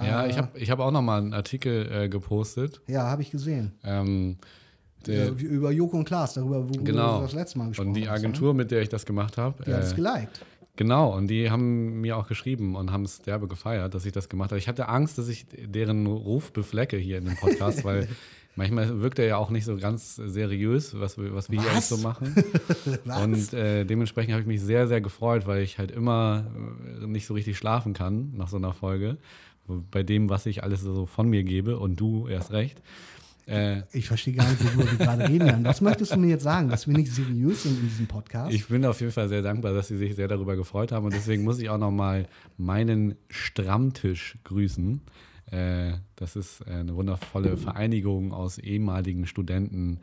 Ja, ich habe ich hab auch nochmal einen Artikel äh, gepostet. Ja, habe ich gesehen. Ähm, der, Äh, über Joko und Klaas, darüber, wo genau. du das letzte Mal gesprochen Und die hast, Agentur, mit der ich das gemacht habe. Ne? Die hat es geliked. Genau, und die haben mir auch geschrieben und haben es derbe gefeiert, dass ich das gemacht habe. Ich hatte Angst, dass ich deren Ruf beflecke hier in dem Podcast, weil manchmal wirkt er ja auch nicht so ganz seriös, was wir, was wir hier Was? eigentlich so machen. Und äh, dementsprechend habe ich mich sehr, sehr gefreut, weil ich halt immer äh, nicht so richtig schlafen kann nach so einer Folge. Bei dem, was ich alles so von mir gebe und du erst recht. Äh, ich verstehe gar nicht, worüber wir gerade reden. Jan. Was möchtest du mir jetzt sagen, dass wir nicht seriös sind in diesem Podcast? Ich bin auf jeden Fall sehr dankbar, dass Sie sich sehr darüber gefreut haben und deswegen muss ich auch nochmal meinen Stammtisch grüßen. Äh, das ist äh, eine wundervolle Vereinigung aus ehemaligen Studenten,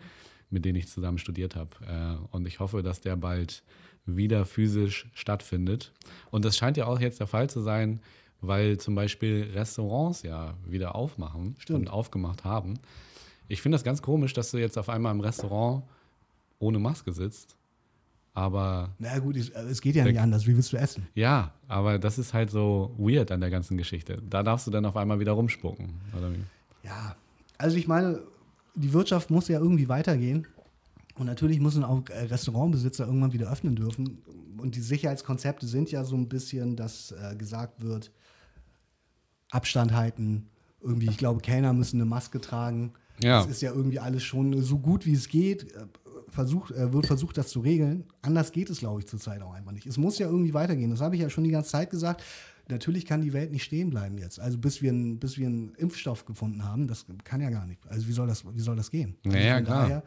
mit denen ich zusammen studiert habe. Äh, und ich hoffe, dass der bald wieder physisch stattfindet. Und das scheint ja auch jetzt der Fall zu sein, weil zum Beispiel Restaurants ja wieder aufmachen Stimmt. und aufgemacht haben. Ich finde das ganz komisch, dass du jetzt auf einmal im Restaurant ohne Maske sitzt. Aber Na gut, es, es geht ja Der- nicht anders. Wie willst du essen? ja, aber das ist halt so weird an der ganzen Geschichte. Da darfst du dann auf einmal wieder rumspucken. Ja, also ich meine, die Wirtschaft muss ja irgendwie weitergehen. Und natürlich müssen auch äh, Restaurantbesitzer irgendwann wieder öffnen dürfen. Und die Sicherheitskonzepte sind ja so ein bisschen, dass äh, gesagt wird, Abstand halten. Irgendwie, ich glaube, Kellner müssen eine Maske tragen. Ja. Das ist ja irgendwie alles schon so gut, wie es geht. äh, Versucht, äh, wird versucht, das zu regeln. Anders geht es, glaube ich, zurzeit auch einfach nicht. Es muss ja irgendwie weitergehen. Das habe ich ja schon die ganze Zeit gesagt. Natürlich kann die Welt nicht stehen bleiben jetzt. Also bis wir, einen- bis wir einen Impfstoff gefunden haben, das kann ja gar nicht. Also wie soll das, wie soll das gehen? Also Naja, von klar. Daher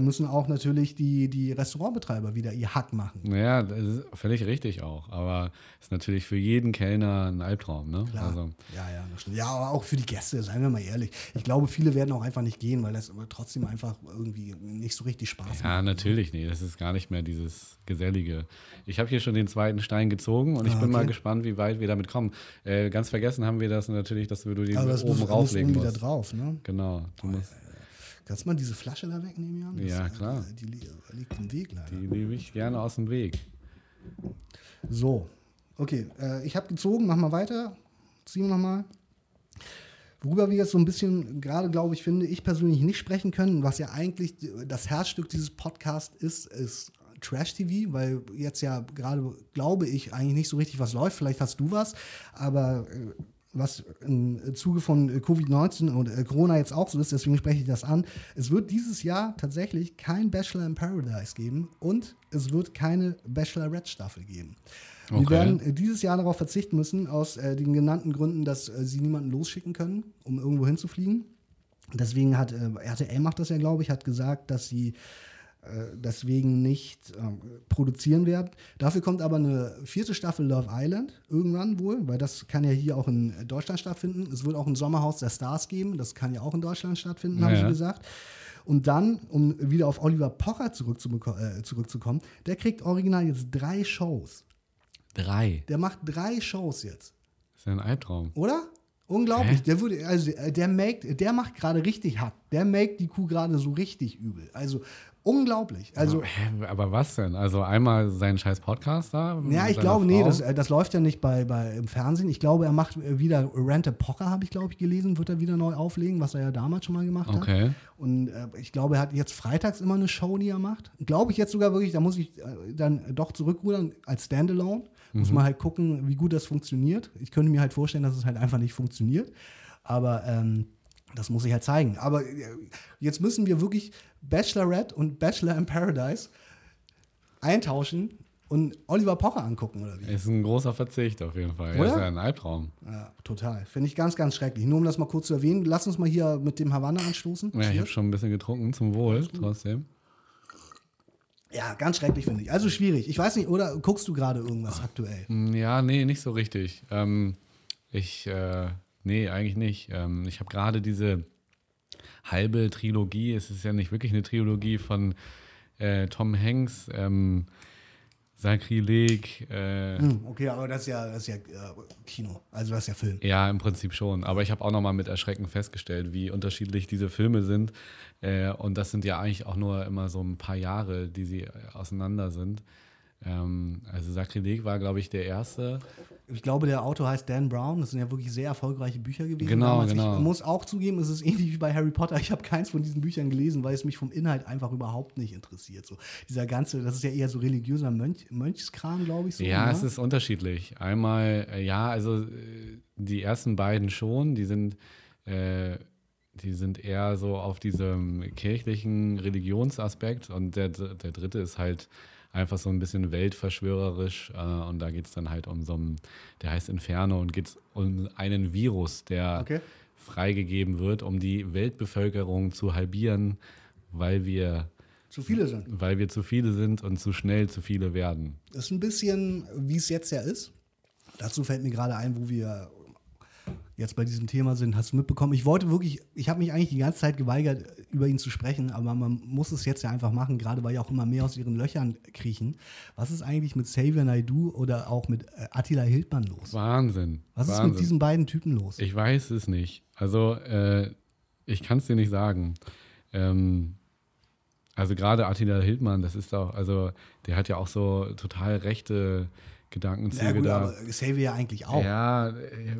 müssen auch natürlich die, die Restaurantbetreiber wieder ihr Hack machen. Naja, das ist völlig richtig auch. Aber ist natürlich für jeden Kellner ein Albtraum. Ne? Klar. Also, ja, ja, das stimmt. Ja, aber auch für die Gäste, seien wir mal ehrlich. Ich glaube, viele werden auch einfach nicht gehen, weil das aber trotzdem einfach irgendwie nicht so richtig Spaß macht. ja, natürlich. Nee, das ist gar nicht mehr dieses Gesellige. Ich habe hier schon den zweiten Stein gezogen und ich Ah, bin mal okay. gespannt, wie weit wir damit kommen. Äh, ganz vergessen haben wir das natürlich, dass du den Aber das oben muss, muss rauflegen musst. drauf, ne? Genau. Du musst, Kannst du mal diese Flasche da wegnehmen, Jan? Ja, klar. Die, li- liegt im Weg leider. die nehme ich gerne aus dem Weg. So, okay. Äh, ich habe gezogen, mach mal weiter. Ziehen wir nochmal. Worüber wir jetzt so ein bisschen gerade, glaube ich, finde, ich persönlich nicht sprechen können, was ja eigentlich das Herzstück dieses Podcasts ist, ist Trash-TV, weil jetzt ja gerade, glaube ich, eigentlich nicht so richtig was läuft. Vielleicht hast du was, aber äh, was im Zuge von äh, Covid-19 und äh, Corona jetzt auch so ist, deswegen spreche ich das an. Es wird dieses Jahr tatsächlich kein Bachelor in Paradise geben und es wird keine Bachelorette-Staffel geben. Wir Okay. werden äh, dieses Jahr darauf verzichten müssen, aus äh, den genannten Gründen, dass äh, sie niemanden losschicken können, um irgendwo hinzufliegen. Deswegen hat äh, RTL macht das ja, glaube ich, hat gesagt, dass sie deswegen nicht ähm, produzieren werden. Dafür kommt aber eine vierte Staffel Love Island irgendwann wohl, weil das kann ja hier auch in Deutschland stattfinden. Es wird auch ein Sommerhaus der Stars geben, das kann ja auch in Deutschland stattfinden, haben Ja. sie gesagt. Und dann, um wieder auf Oliver Pocher äh, zurückzukommen, der kriegt original jetzt drei Shows. Drei. Der macht drei Shows jetzt, Das ist ja ein Albtraum. oder? Unglaublich. Hä? Der würde, also äh, der make, der macht gerade richtig Hack. Der make die Kuh gerade so richtig übel. Also unglaublich. Also aber was denn? Also einmal seinen scheiß Podcast da? ja, ich glaube, nee, Frau? das, äh, das läuft ja nicht bei, bei im Fernsehen. Ich glaube, er macht äh, wieder Rente Pocher, habe ich glaube ich gelesen, wird er wieder neu auflegen, was er ja damals schon mal gemacht hat. Okay. Und äh, ich glaube, er hat jetzt freitags immer eine Show, die er macht. Glaube ich jetzt sogar wirklich, da muss ich äh, dann doch zurückrudern als Standalone. Muss man halt gucken, wie gut das funktioniert. Ich könnte mir halt vorstellen, dass es halt einfach nicht funktioniert. Aber ähm, das muss ich halt zeigen. Aber äh, jetzt müssen wir wirklich Bachelorette und Bachelor in Paradise eintauschen und Oliver Pocher angucken, oder wie? Ist ein großer Verzicht auf jeden Fall. Oder? Das ist ja ein Albtraum. Ja, total. Finde ich ganz, ganz schrecklich. Nur um das mal kurz zu erwähnen, lass uns mal hier mit dem Havanna anstoßen. Ja, ich habe schon ein bisschen getrunken, zum Wohl trotzdem. Ja, ganz schrecklich finde ich. Also schwierig. Ich weiß nicht, oder guckst du gerade irgendwas aktuell? Ja, nee, nicht so richtig. Ähm, ich, äh, nee, eigentlich nicht. Ähm, ich habe gerade diese halbe Trilogie, es ist ja nicht wirklich eine Trilogie von äh, Tom Hanks, ähm, Sakrileg, äh, Hm, okay, aber das ist ja, das ist ja äh, Kino. Also das ist ja Film. Ja, im Prinzip schon. Aber ich habe auch nochmal mit Erschrecken festgestellt, wie unterschiedlich diese Filme sind. Äh, und das sind ja eigentlich auch nur immer so ein paar Jahre, die sie äh, auseinander sind. Ähm, also Sakrileg war, glaube ich, der erste. Ich glaube, der Autor heißt Dan Brown. Das sind ja wirklich sehr erfolgreiche Bücher gewesen. Genau, damals. genau. Ich muss auch zugeben, es ist ähnlich wie bei Harry Potter. Ich habe keins von diesen Büchern gelesen, weil es mich vom Inhalt einfach überhaupt nicht interessiert. So dieser ganze, das ist ja eher so religiöser Mönch, Mönchskram, glaube ich. So, ja, ne? es ist unterschiedlich. Einmal, äh, ja, also äh, die ersten beiden schon, die sind, äh, die sind eher so auf diesem kirchlichen Religionsaspekt und der, der dritte ist halt einfach so ein bisschen weltverschwörerisch äh, und da geht es dann halt um so einen, der heißt Inferno und geht um einen Virus, der Okay. freigegeben wird, um die Weltbevölkerung zu halbieren, weil wir, Zu viele sind. weil wir zu viele sind und zu schnell zu viele werden. Das ist ein bisschen, wie es jetzt ja ist. Dazu fällt mir gerade ein, wo wir jetzt bei diesem Thema sind. Hast du mitbekommen? Ich wollte wirklich, ich habe mich eigentlich die ganze Zeit geweigert, über ihn zu sprechen, aber man muss es jetzt ja einfach machen, gerade weil ja auch immer mehr aus ihren Löchern kriechen. Was ist eigentlich mit Xavier Naidoo oder auch mit äh, Attila Hildmann los? Wahnsinn. Was ist Wahnsinn. mit diesen beiden Typen los? Ich weiß es nicht. Also, äh, ich kann es dir nicht sagen. Ähm, also gerade Attila Hildmann, das ist auch, also der hat ja auch so total rechte Gedankenzüge ja, gut, da. aber Xavier eigentlich auch. Ja,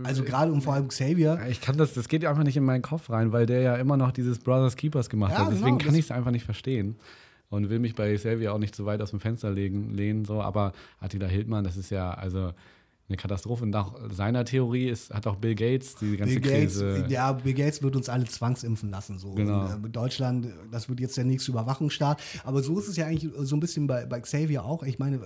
Also gerade und vor allem Xavier. ich kann das, das geht einfach nicht in meinen Kopf rein, weil der ja immer noch dieses Brothers Keepers gemacht Ja, hat. Deswegen genau, kann ich es einfach nicht verstehen. Und will mich bei Xavier auch nicht zu weit aus dem Fenster legen, lehnen, so. Aber Attila Hildmann, das ist ja also eine Katastrophe. Und nach seiner Theorie ist, hat auch Bill Gates die ganze Bill Gates, Krise. ja, Bill Gates wird uns alle zwangsimpfen lassen. So. Genau. Und, äh, Deutschland, das wird jetzt der nächste Überwachungsstaat. Aber so ist es ja eigentlich so ein bisschen bei, bei Xavier auch. Ich meine,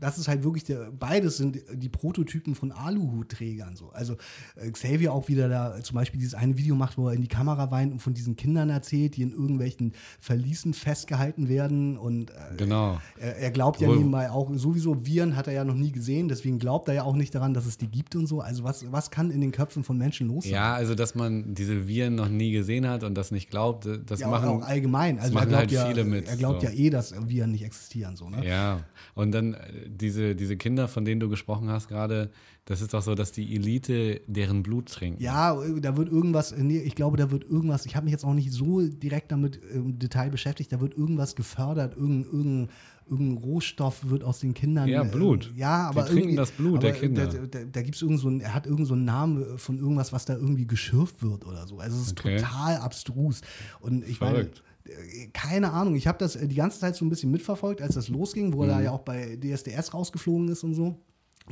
das ist halt wirklich, der, beides sind die Prototypen von Aluhutträgern. So. Also äh, Xavier auch wieder da zum Beispiel dieses eine Video macht, wo er in die Kamera weint und von diesen Kindern erzählt, die in irgendwelchen Verließen festgehalten werden. Und äh, Genau. er, glaubt ja nebenbei auch, sowieso Viren hat er ja noch nie gesehen, deswegen glaubt er ja auch nicht daran, dass es die gibt und so. Also was, was kann in den Köpfen von Menschen los sein? Ja, also dass man diese Viren noch nie gesehen hat und das nicht glaubt, das Ja, auch, machen auch allgemein. Also er machen glaubt, halt ja, viele mit, er glaubt so. ja eh, dass Viren nicht existieren. So, ne? Ja, und dann äh, diese, diese Kinder, von denen du gesprochen hast gerade, das ist doch so, dass die Elite deren Blut trinkt. Ja, da wird irgendwas, nee, ich glaube, da wird irgendwas, ich habe mich jetzt auch nicht so direkt damit im Detail beschäftigt, da wird irgendwas gefördert, irgendein, irgendein, irgendein Rohstoff wird aus den Kindern. Ja, äh, Blut. ja, aber trinken irgendwie- das Blut der aber Kinder. Da, da, da gibt es irgend so einen, er hat irgend so einen Namen von irgendwas, was da irgendwie geschürft wird oder so. Also es ist Okay. total abstrus. Und ich Verrückt. meine, äh, keine Ahnung, ich habe das äh, die ganze Zeit so ein bisschen mitverfolgt, als das losging, wo er Mhm. da ja auch bei DSDS rausgeflogen ist und so.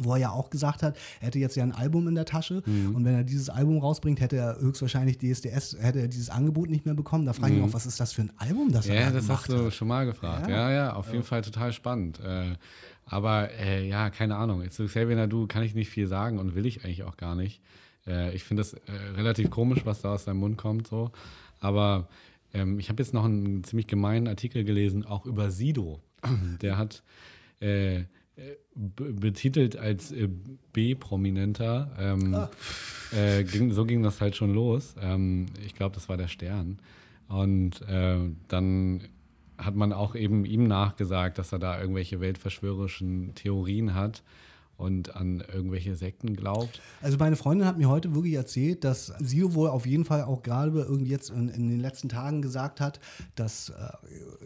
Wo er ja auch gesagt hat, er hätte jetzt ja ein Album in der Tasche Mhm. und wenn er dieses Album rausbringt, hätte er höchstwahrscheinlich DSDS, hätte er dieses Angebot nicht mehr bekommen. Da frage ich mich auch, was ist das für ein Album, das er Mhm. Ja, da das hast du hat? schon mal gefragt. Ja. Ja, ja, auf jeden Fall total spannend. Äh, aber äh, ja, keine Ahnung. Zu Xavier Nadu kann ich nicht viel sagen und will ich eigentlich auch gar nicht. Äh, ich finde das äh, relativ komisch, was da aus seinem Mund kommt. So. Aber ähm, ich habe jetzt noch einen ziemlich gemeinen Artikel gelesen, auch über Sido. Der hat betitelt als äh, B-Prominenter. Ähm, äh, ging, so ging das halt schon los. Ähm, ich glaube, das war der Stern. Und äh, dann hat man auch eben ihm nachgesagt, dass er da irgendwelche weltverschwörerischen Theorien hat und an irgendwelche Sekten glaubt. Also meine Freundin hat mir heute wirklich erzählt, dass Sido wohl auf jeden Fall auch gerade irgendwie jetzt in, in den letzten Tagen gesagt hat, dass äh,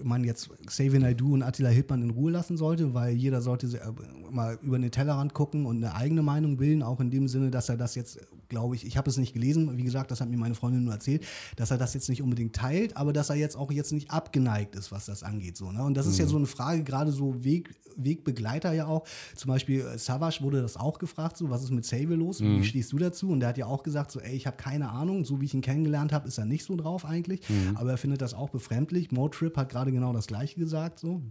man jetzt Xavier Naidoo und Attila Hildmann in Ruhe lassen sollte, weil jeder sollte äh, mal über den Tellerrand gucken und eine eigene Meinung bilden, auch in dem Sinne, dass er das jetzt, glaube ich, ich habe es nicht gelesen, wie gesagt, das hat mir meine Freundin nur erzählt, dass er das jetzt nicht unbedingt teilt, aber dass er jetzt auch jetzt nicht abgeneigt ist, was das angeht. So, ne? Und das ist ja so eine Frage, gerade so Weg, Wegbegleiter ja auch. Zum Beispiel äh, Savage wurde das auch gefragt, so, was ist mit Xavier los? Wie stehst du dazu? Und der hat ja auch gesagt, so, ey, ich habe keine Ahnung, so wie ich ihn kennengelernt habe, ist er nicht so drauf eigentlich. Aber er findet das auch befremdlich. Motrip hat gerade genau das Gleiche gesagt, so.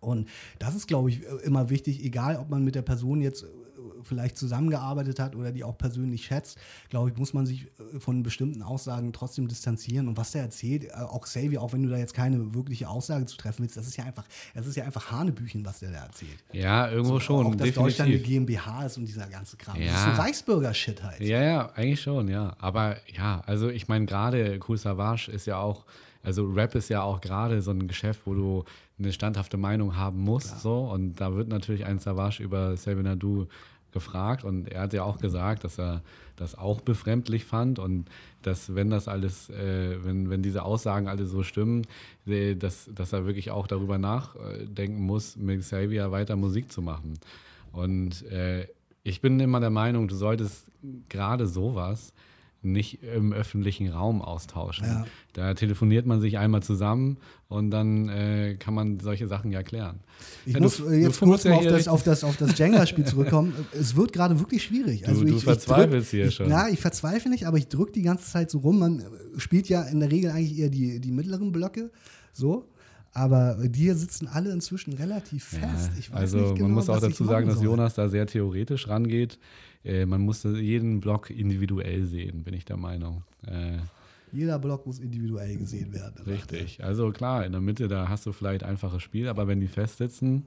Und das ist, glaube ich, immer wichtig, egal ob man mit der Person jetzt äh, vielleicht zusammengearbeitet hat oder die auch persönlich schätzt, glaube ich, muss man sich äh, von bestimmten Aussagen trotzdem distanzieren. Und was der erzählt, äh, auch Xavier, auch wenn du da jetzt keine wirkliche Aussage zu treffen willst, das ist ja einfach, das ist ja einfach Hanebüchen, was der da erzählt. Ja, irgendwo schon, auch, dass Deutschland eine definitiv. GmbH ist und dieser ganze Kram. Das Ja. ist so Reichsbürger-Shit halt. Ja, ja, eigentlich schon, ja. Aber ja, also ich meine, gerade Cool Savage ist ja auch, also Rap ist ja auch gerade so ein Geschäft, wo du eine standhafte Meinung haben musst, so. Und da wird natürlich ein Savage über Xavier Nadu gefragt und er hat ja auch gesagt, dass er das auch befremdlich fand und dass wenn das alles, äh, wenn, wenn diese Aussagen alle so stimmen, äh, dass, dass er wirklich auch darüber nachdenken muss, mit Xavier weiter Musik zu machen. Und äh, ich bin immer der Meinung, du solltest gerade sowas nicht im öffentlichen Raum austauschen. Ja. Da telefoniert man sich einmal zusammen und dann äh, kann man solche Sachen ja klären. Ich Ja, muss du- äh, jetzt du kurz ja mal auf hier das, auf das, auf das Jenga-Spiel zurückkommen. Es wird gerade wirklich schwierig. Also Du- du ich, verzweifelst ich hier ich, schon. Ja, ich verzweifle nicht, aber ich drücke die ganze Zeit so rum. Man äh, spielt ja in der Regel eigentlich eher die, die mittleren Blöcke. So. Aber die hier sitzen alle inzwischen relativ fest. Ich weiß also nicht genau, man muss auch dazu sagen, dass. Jonas da sehr theoretisch rangeht. Äh, man muss jeden Block individuell sehen, bin ich der Meinung. Äh, Jeder Block muss individuell gesehen werden. richtig. Also klar, in der Mitte, da hast du vielleicht einfaches Spiel, aber wenn die festsitzen,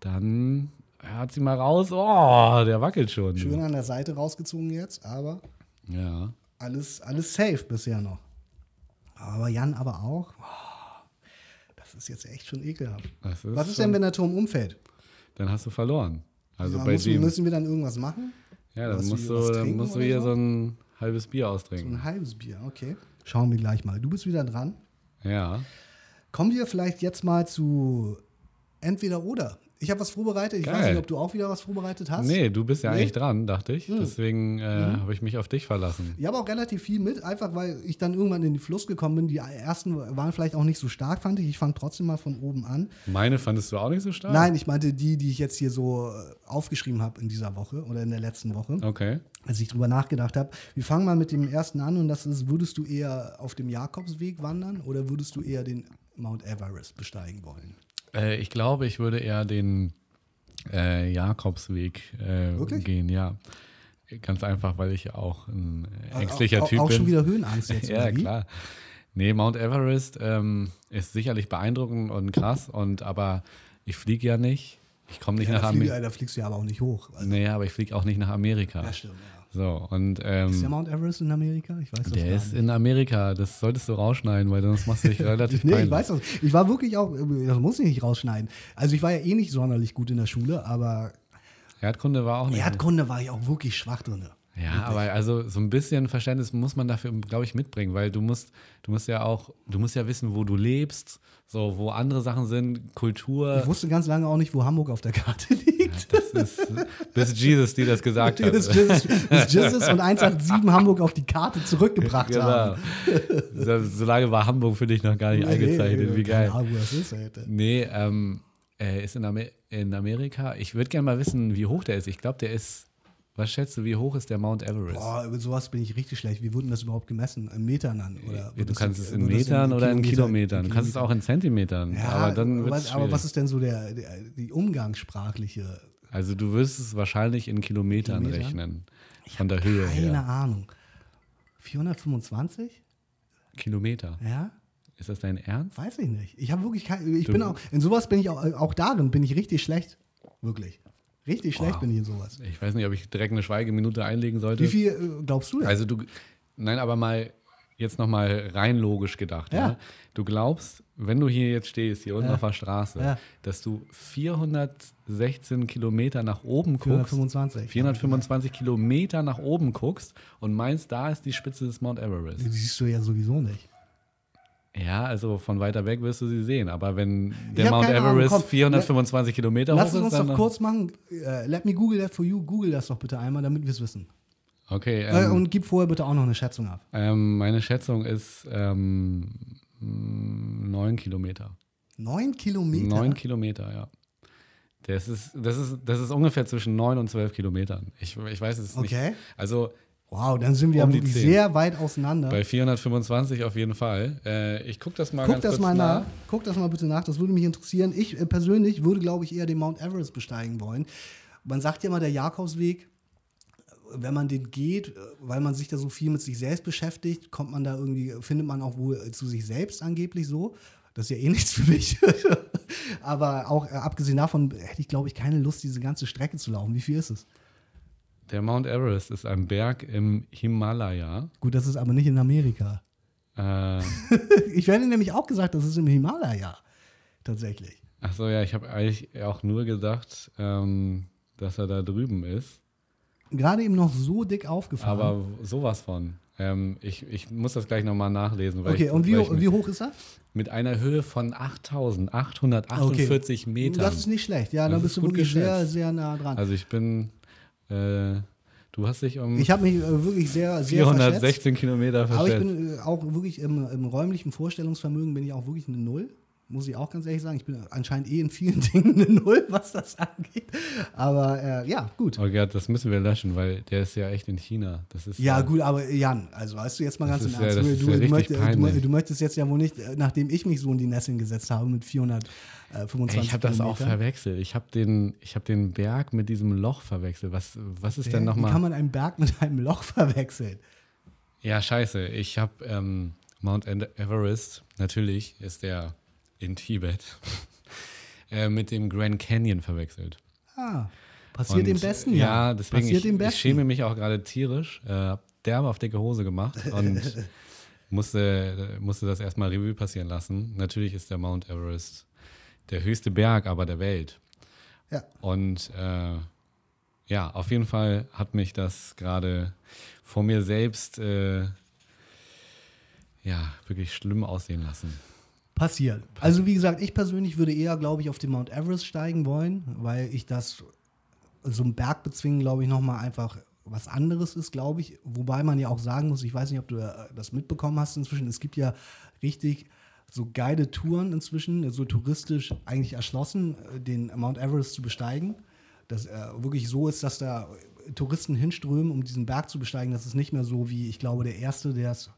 dann hat sie mal raus. Oh, der wackelt schon. Schön an der Seite rausgezogen jetzt, aber Ja. alles, alles safe bisher noch. Aber Jan aber auch. Oh, das ist jetzt echt schon ekelhaft. Was ist denn, wenn der Turm umfällt? Dann hast du verloren. Also ja, bei müssen, dem. müssen wir dann irgendwas machen? ja, dann musst du, dann musst du hier so? so ein halbes Bier So austrinken. ein halbes Bier, okay. Schauen wir gleich mal. Du bist wieder dran. Ja. Kommen wir vielleicht jetzt mal zu entweder oder. Ich habe was vorbereitet. Ich weiß Geil. nicht, ob du auch wieder was vorbereitet hast. Nee, du bist ja Nee? Eigentlich dran, dachte ich. Deswegen äh, habe ich mich auf dich verlassen. Ich habe auch relativ viel mit, einfach weil ich dann irgendwann in den Fluss gekommen bin. Die ersten waren vielleicht auch nicht so stark, fand ich. Ich fange trotzdem mal von oben an. Meine fandest du auch nicht so stark? Nein, ich meinte die, die ich jetzt hier so äh, aufgeschrieben habe in dieser Woche oder in der letzten Woche, Okay. als ich drüber nachgedacht habe. Wir fangen mal mit dem ersten an und das ist, würdest du eher auf dem Jakobsweg wandern oder würdest du eher den Mount Everest besteigen wollen? Äh, ich glaube, ich würde eher den äh, Jakobsweg äh, gehen, ja. Ganz einfach, weil ich auch ein äh, ängstlicher auch, Typ auch bin. schon wieder Höhenangst jetzt, ja, klar. Nee, Mount Everest ähm, ist sicherlich beeindruckend und krass, und aber ich fliege ja nicht. Ich komme nicht Ja, nach Amerika. da fliegst du ja aber auch nicht hoch. Also, Nee, aber ich fliege auch nicht nach Amerika. ja, stimmt, ja. So, und ähm, Ist der Mount Everest in Amerika? Ich weiß das der ist in Amerika. Das solltest du rausschneiden, weil sonst machst du dich relativ Nee, peinlich. ich weiß das. Ich war wirklich auch, das muss ich nicht rausschneiden. Also ich war ja eh nicht sonderlich gut in der Schule, aber Erdkunde war auch nicht. Erdkunde war ich auch wirklich schwach drin. Ja, aber also so ein bisschen Verständnis muss man dafür, glaube ich, mitbringen, weil du musst, du musst ja auch, du musst ja wissen, wo du lebst, so wo andere Sachen sind, Kultur. Ich wusste ganz lange auch nicht, wo Hamburg auf der Karte liegt. Das ist bis Jesus, die das gesagt hat. Bis Jesus, bis Jesus und 187 Hamburg auf die Karte zurückgebracht Genau. haben. So, lange war Hamburg für dich noch gar nicht eingezeichnet. Wie geil. Ahnung, wo das ist, Alter. Nee, ähm, er ist in, Amer in Amerika. Ich würde gerne mal wissen, wie hoch der ist. Ich glaube, der ist, was schätzt du, wie hoch ist der Mount Everest? Boah, über sowas bin ich richtig schlecht. Wie wurden das überhaupt gemessen? In Metern dann? Oder du kannst es in Metern oder in Kilometer- Kilometern. Du kannst es auch in Zentimetern. Ja, aber dann was, aber was ist denn so der, der die umgangssprachliche? Also du wirst es wahrscheinlich in Kilometern, Kilometern? rechnen. Von der Höhe Keine her. Ahnung. 425? Kilometer. Ja? Ist das dein Ernst? Weiß ich nicht. Ich habe wirklich kein, ich Du- bin auch, in sowas bin ich auch, auch darin bin ich richtig schlecht. Wirklich. Richtig schlecht Wow. bin ich in sowas. Ich weiß nicht, ob ich direkt eine Schweigeminute einlegen sollte. Wie viel äh, glaubst du denn? Also du, nein, aber mal jetzt noch mal rein logisch gedacht. Ja. Ja. Du glaubst, wenn du hier jetzt stehst, hier unten Ja. auf der Straße, Ja. dass du 416 Kilometer nach oben guckst, 425. 425 Kilometer nach oben guckst und meinst, da ist die Spitze des Mount Everest. Die siehst du ja sowieso nicht. Ja, also von weiter weg wirst du sie sehen. Aber wenn der Mount keine Ahnung, Everest komm, 425 Kilometer Lass hoch ist, uns dann doch kurz machen. Äh, let me Google that for you. Google das doch bitte einmal, damit wir es wissen. Okay, Äh, ähm, und gib vorher bitte auch noch eine Schätzung ab. ähm, meine Schätzung ist ähm, neun Kilometer. Neun Kilometer? Neun Kilometer, ja. Das ist, das, ist, das ist ungefähr zwischen neun und zwölf Kilometern. Ich, ich weiß es nicht. Okay. Also Wow, dann sind wir Um wirklich zehn. sehr weit auseinander. bei 425 auf jeden Fall. Äh, ich gucke das mal Guck ganz das kurz mal nach. Guck das mal bitte nach. Das würde mich interessieren. Ich äh, persönlich würde, glaube ich, eher den Mount Everest besteigen wollen. Man sagt ja mal, der Jakobsweg, wenn man den geht, weil man sich da so viel mit sich selbst beschäftigt, kommt man da irgendwie, findet man auch wohl äh, zu sich selbst angeblich so. Das ist ja eh nichts für mich. Aber auch äh, abgesehen davon hätte ich, glaube ich, keine Lust, diese ganze Strecke zu laufen. Wie viel ist es? Der Mount Everest ist ein Berg im Himalaya. Gut, das ist aber nicht in Amerika. Äh, Ich werde nämlich auch gesagt, das ist im Himalaya. Tatsächlich. Achso, ja, ich habe eigentlich auch nur gedacht, ähm, dass er da drüben ist. Gerade eben noch so dick aufgefahren. Aber sowas von. Ähm, ich, ich muss das gleich nochmal nachlesen. Okay, ich, und wie, ho- wie hoch ist er? Mit einer Höhe von 8848 Metern. Das ist nicht schlecht. Ja, da ist bist du wirklich sehr, geschätzt. sehr nah dran. Also ich bin, äh, du hast dich um ich habe mich äh, wirklich sehr, sehr verschätzt. 416 Kilometer Aber ich verschätzt. bin äh, auch wirklich im, im räumlichen Vorstellungsvermögen bin ich auch wirklich eine Null. Muss ich auch ganz ehrlich sagen. Ich bin anscheinend eh in vielen Dingen eine Null, was das angeht. Aber äh, ja, gut. Oh Gott, das müssen wir löschen, weil der ist ja echt in China. Das ist Ja, äh, gut, aber Jan, also weißt du jetzt mal ganz im ja- Ernst, du, du, ja du, richtig möchtest, du, du möchtest jetzt ja wohl nicht, äh, nachdem ich mich so in die Nesseln gesetzt habe mit 425 Ich habe das auch verwechselt. Ich habe den, ich hab den Berg mit diesem Loch verwechselt. Was, was ist äh, denn Wie kann nochmal? man einen Berg mit einem Loch verwechseln? Ja, scheiße. Ich habe ähm, Mount Everest, natürlich ist der in Tibet, äh, mit dem Grand Canyon verwechselt. Ah, passiert dem Besten, ja. ja. deswegen, passiert ich, ich Besten. schäme mich auch gerade tierisch. Äh, hab derbe auf dicke Hose gemacht und musste, musste das erstmal Revue passieren lassen. Natürlich ist der Mount Everest der höchste Berg aber der Welt. Ja. Und äh, ja, auf jeden Fall hat mich das gerade vor mir selbst äh, ja, wirklich schlimm aussehen lassen. Passiert. Also wie gesagt, ich persönlich würde eher, glaube ich, auf den Mount Everest steigen wollen, weil ich das, so ein Berg bezwingen, glaube ich, nochmal einfach was anderes ist, glaube ich. Wobei man ja auch sagen muss, ich weiß nicht, ob du äh, das mitbekommen hast inzwischen, es gibt ja richtig so geile Touren inzwischen, so touristisch eigentlich erschlossen, äh, den Mount Everest zu besteigen. Das äh, wirklich so ist, dass da Touristen hinströmen, um diesen Berg zu besteigen. Das ist nicht mehr so wie, ich glaube, der Erste, der es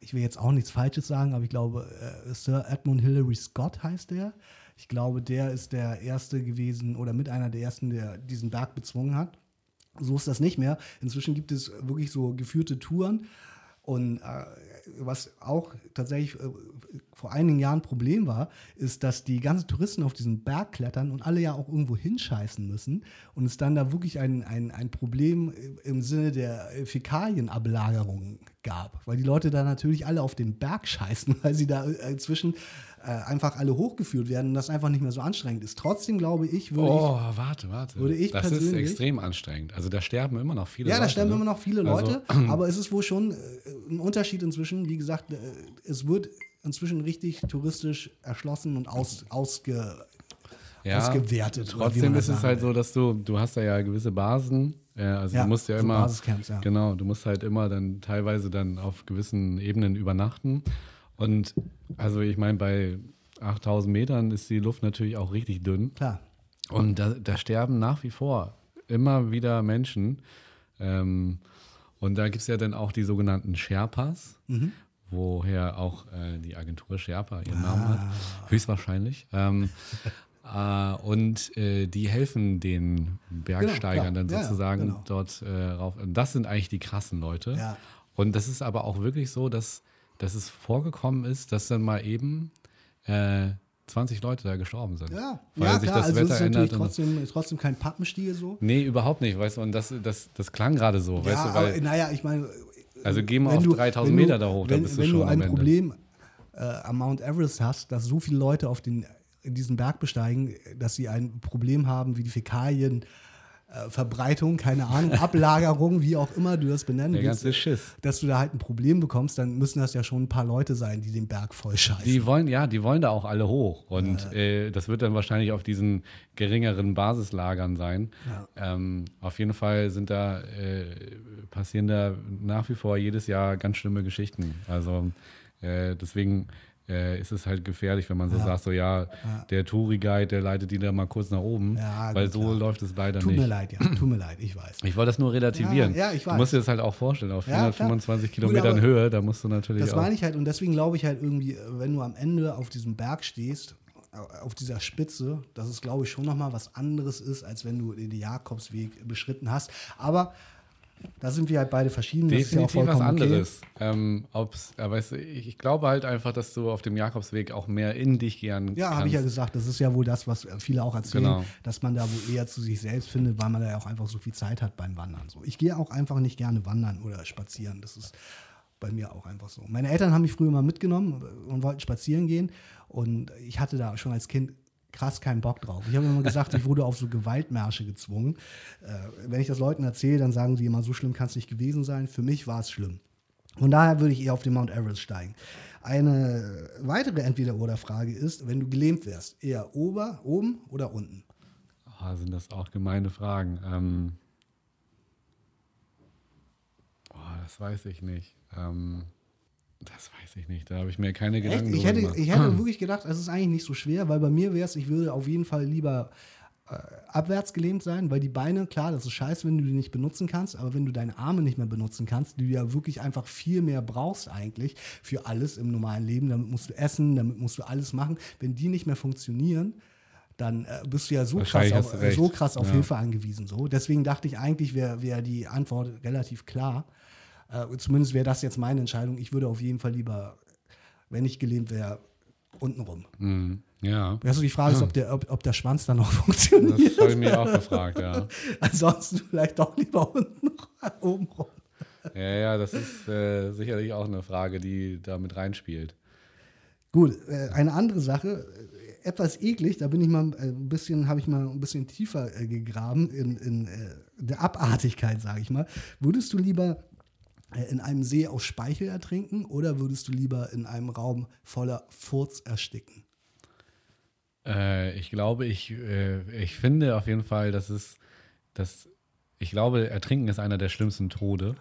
ich will jetzt auch nichts Falsches sagen, aber ich glaube, äh, Sir Edmund Hillary Scott heißt der. Ich glaube, der ist der Erste gewesen oder mit einer der Ersten, der diesen Berg bezwungen hat. So ist das nicht mehr. Inzwischen gibt es wirklich so geführte Touren. Und äh, was auch tatsächlich äh, vor einigen Jahren ein Problem war, ist, dass die ganzen Touristen auf diesen Berg klettern und alle ja auch irgendwo hinscheißen müssen. Und es dann da wirklich ein, ein, ein Problem im Sinne der Fäkalienablagerung gab. Weil die Leute da natürlich alle auf den Berg scheißen, weil sie da äh, inzwischen äh, einfach alle hochgeführt werden und das einfach nicht mehr so anstrengend ist. Trotzdem glaube ich, würde ich Oh, warte, warte. würde ich das ist persönlich- extrem anstrengend. Also da sterben immer noch viele Ja, Leute. da sterben ne? immer noch viele Also- Leute, aber es ist wohl schon äh, ein Unterschied inzwischen. Wie gesagt, äh, es wird inzwischen richtig touristisch erschlossen und aus, ausge, ausgewertet. oder wie Trotzdem ist es halt so, dass du, du hast da ja gewisse Basen. Äh, also Ja, du musst ja so immer. Basiscamps, ja. Genau, du musst halt immer dann teilweise dann auf gewissen Ebenen übernachten. Und also ich meine, bei 8000 Metern ist die Luft natürlich auch richtig dünn. Klar. Und da, da sterben nach wie vor immer wieder Menschen. Ähm, und da gibt es ja dann auch die sogenannten Sherpas, Mhm. woher auch äh, die Agentur Sherpa ihren Ah. Namen hat, höchstwahrscheinlich. Ähm, äh, und äh, die helfen den Bergsteigern klar. dann Ja, ja, sozusagen genau. dort äh, rauf. Und das sind eigentlich die krassen Leute. Ja. Und das ist aber auch wirklich so, dass, dass es vorgekommen ist, dass dann mal eben äh, 20 Leute da gestorben sind. Ja, Weil ja sich klar. das also Wetter ist ändert. trotzdem, trotzdem kein Pappenstiel so. Nee, überhaupt nicht, weißt du, und das, das, das klang gerade so, weißt ja, du, weil, aber naja, ich meine. also geh mal wenn auf du- 3000 wenn du- Meter da hoch, wenn, dann bist du wenn schon du am ein. Problem äh, am Mount Everest hast, dass so viele Leute auf den, diesen Berg besteigen, dass sie ein Problem haben wie die Fäkalien. äh, Verbreitung, keine Ahnung, Ablagerung, wie auch immer du das benennen Der willst, ganze Schiss. dass du da halt ein Problem bekommst, dann müssen das ja schon ein paar Leute sein, die den Berg voll scheißen. Die wollen, ja, die wollen da auch alle hoch. Und äh, das wird dann wahrscheinlich auf diesen geringeren Basislagern sein. Ähm, auf jeden Fall sind da, äh, passieren da nach wie vor jedes Jahr ganz schlimme Geschichten. Also äh, deswegen äh, ist es halt gefährlich, wenn man so sagt, so ja, der Touri-Guide, der leitet die da mal kurz nach oben. Ja, weil so klar. läuft es leider Tut nicht. mir leid, ja, tut mir leid, ich weiß. Ich wollte das nur relativieren. Ja, ja, ich Du weiß. musst dir das halt auch vorstellen, auf Ja, klar. 425 Gut, Kilometern Höhe, da musst du natürlich Das meine ich halt und deswegen glaube ich halt irgendwie, wenn du am Ende auf diesem Berg stehst, auf dieser Spitze, dass es glaube ich schon nochmal was anderes ist, als wenn du den Jakobsweg beschritten hast. Aber da sind wir halt beide verschieden. Das ist ja auch Definitiv was vollkommen okay. anderes. Ähm, aber ich, ich glaube halt einfach, dass du auf dem Jakobsweg auch mehr in dich gern Ja, habe ich ja gesagt, das ist ja wohl das, was viele auch erzählen, Genau. dass man da wohl eher zu sich selbst findet, weil man da ja auch einfach so viel Zeit hat beim Wandern. So. Ich gehe auch einfach nicht gerne wandern oder spazieren. Das ist bei mir auch einfach so. Meine Eltern haben mich früher mal mitgenommen und wollten spazieren gehen. Und ich hatte da schon als Kind krass keinen Bock drauf. Ich habe immer gesagt, ich wurde auf so Gewaltmärsche gezwungen. Äh, wenn ich das Leuten erzähle, dann sagen sie immer, so schlimm kann es nicht gewesen sein. Für mich war es schlimm. Von daher würde ich eher auf den Mount Everest steigen. Eine weitere Entweder-Oder-Frage ist, wenn du gelähmt wärst, eher ober, oben oder unten? Oh, sind das auch gemeine Fragen. Ähm, das weiß ich nicht. Ähm, das weiß ich nicht. Da habe ich mir keine Gedanken Echt? Ich hätte, ich hätte wirklich gedacht, es ist eigentlich nicht so schwer, weil bei mir wäre es, ich würde auf jeden Fall lieber äh, abwärts gelähmt sein, weil die Beine, klar, das ist scheiße, wenn du die nicht benutzen kannst, aber wenn du deine Arme nicht mehr benutzen kannst, die du ja wirklich einfach viel mehr brauchst eigentlich für alles im normalen Leben, damit musst du essen, damit musst du alles machen, wenn die nicht mehr funktionieren, dann äh, bist du ja so krass auf, so krass auf ja. Hilfe angewiesen. So. Deswegen dachte ich eigentlich, wäre wär die Antwort relativ klar. Äh, zumindest wäre das jetzt meine Entscheidung. Ich würde auf jeden Fall lieber, wenn ich gelähmt wäre, untenrum. Mhm. Ja. Also die Frage ist, ob der, ob, ob der Schwanz dann noch funktioniert. Das habe ich mir auch gefragt, ja. Ansonsten vielleicht doch lieber unten oben rum. Ja, ja, das ist äh, sicherlich auch eine Frage, die da mit reinspielt. Gut, äh, eine andere Sache, äh, etwas eklig, da bin ich mal äh, ein bisschen, habe ich mal ein bisschen tiefer äh, gegraben in, in der Abartigkeit, sage ich mal. Würdest du lieber in einem See aus Speichel ertrinken oder würdest du lieber in einem Raum voller Furz ersticken? Äh, ich glaube, ich, äh, ich finde auf jeden Fall, dass es, dass ich glaube, Ertrinken ist einer der schlimmsten Tode.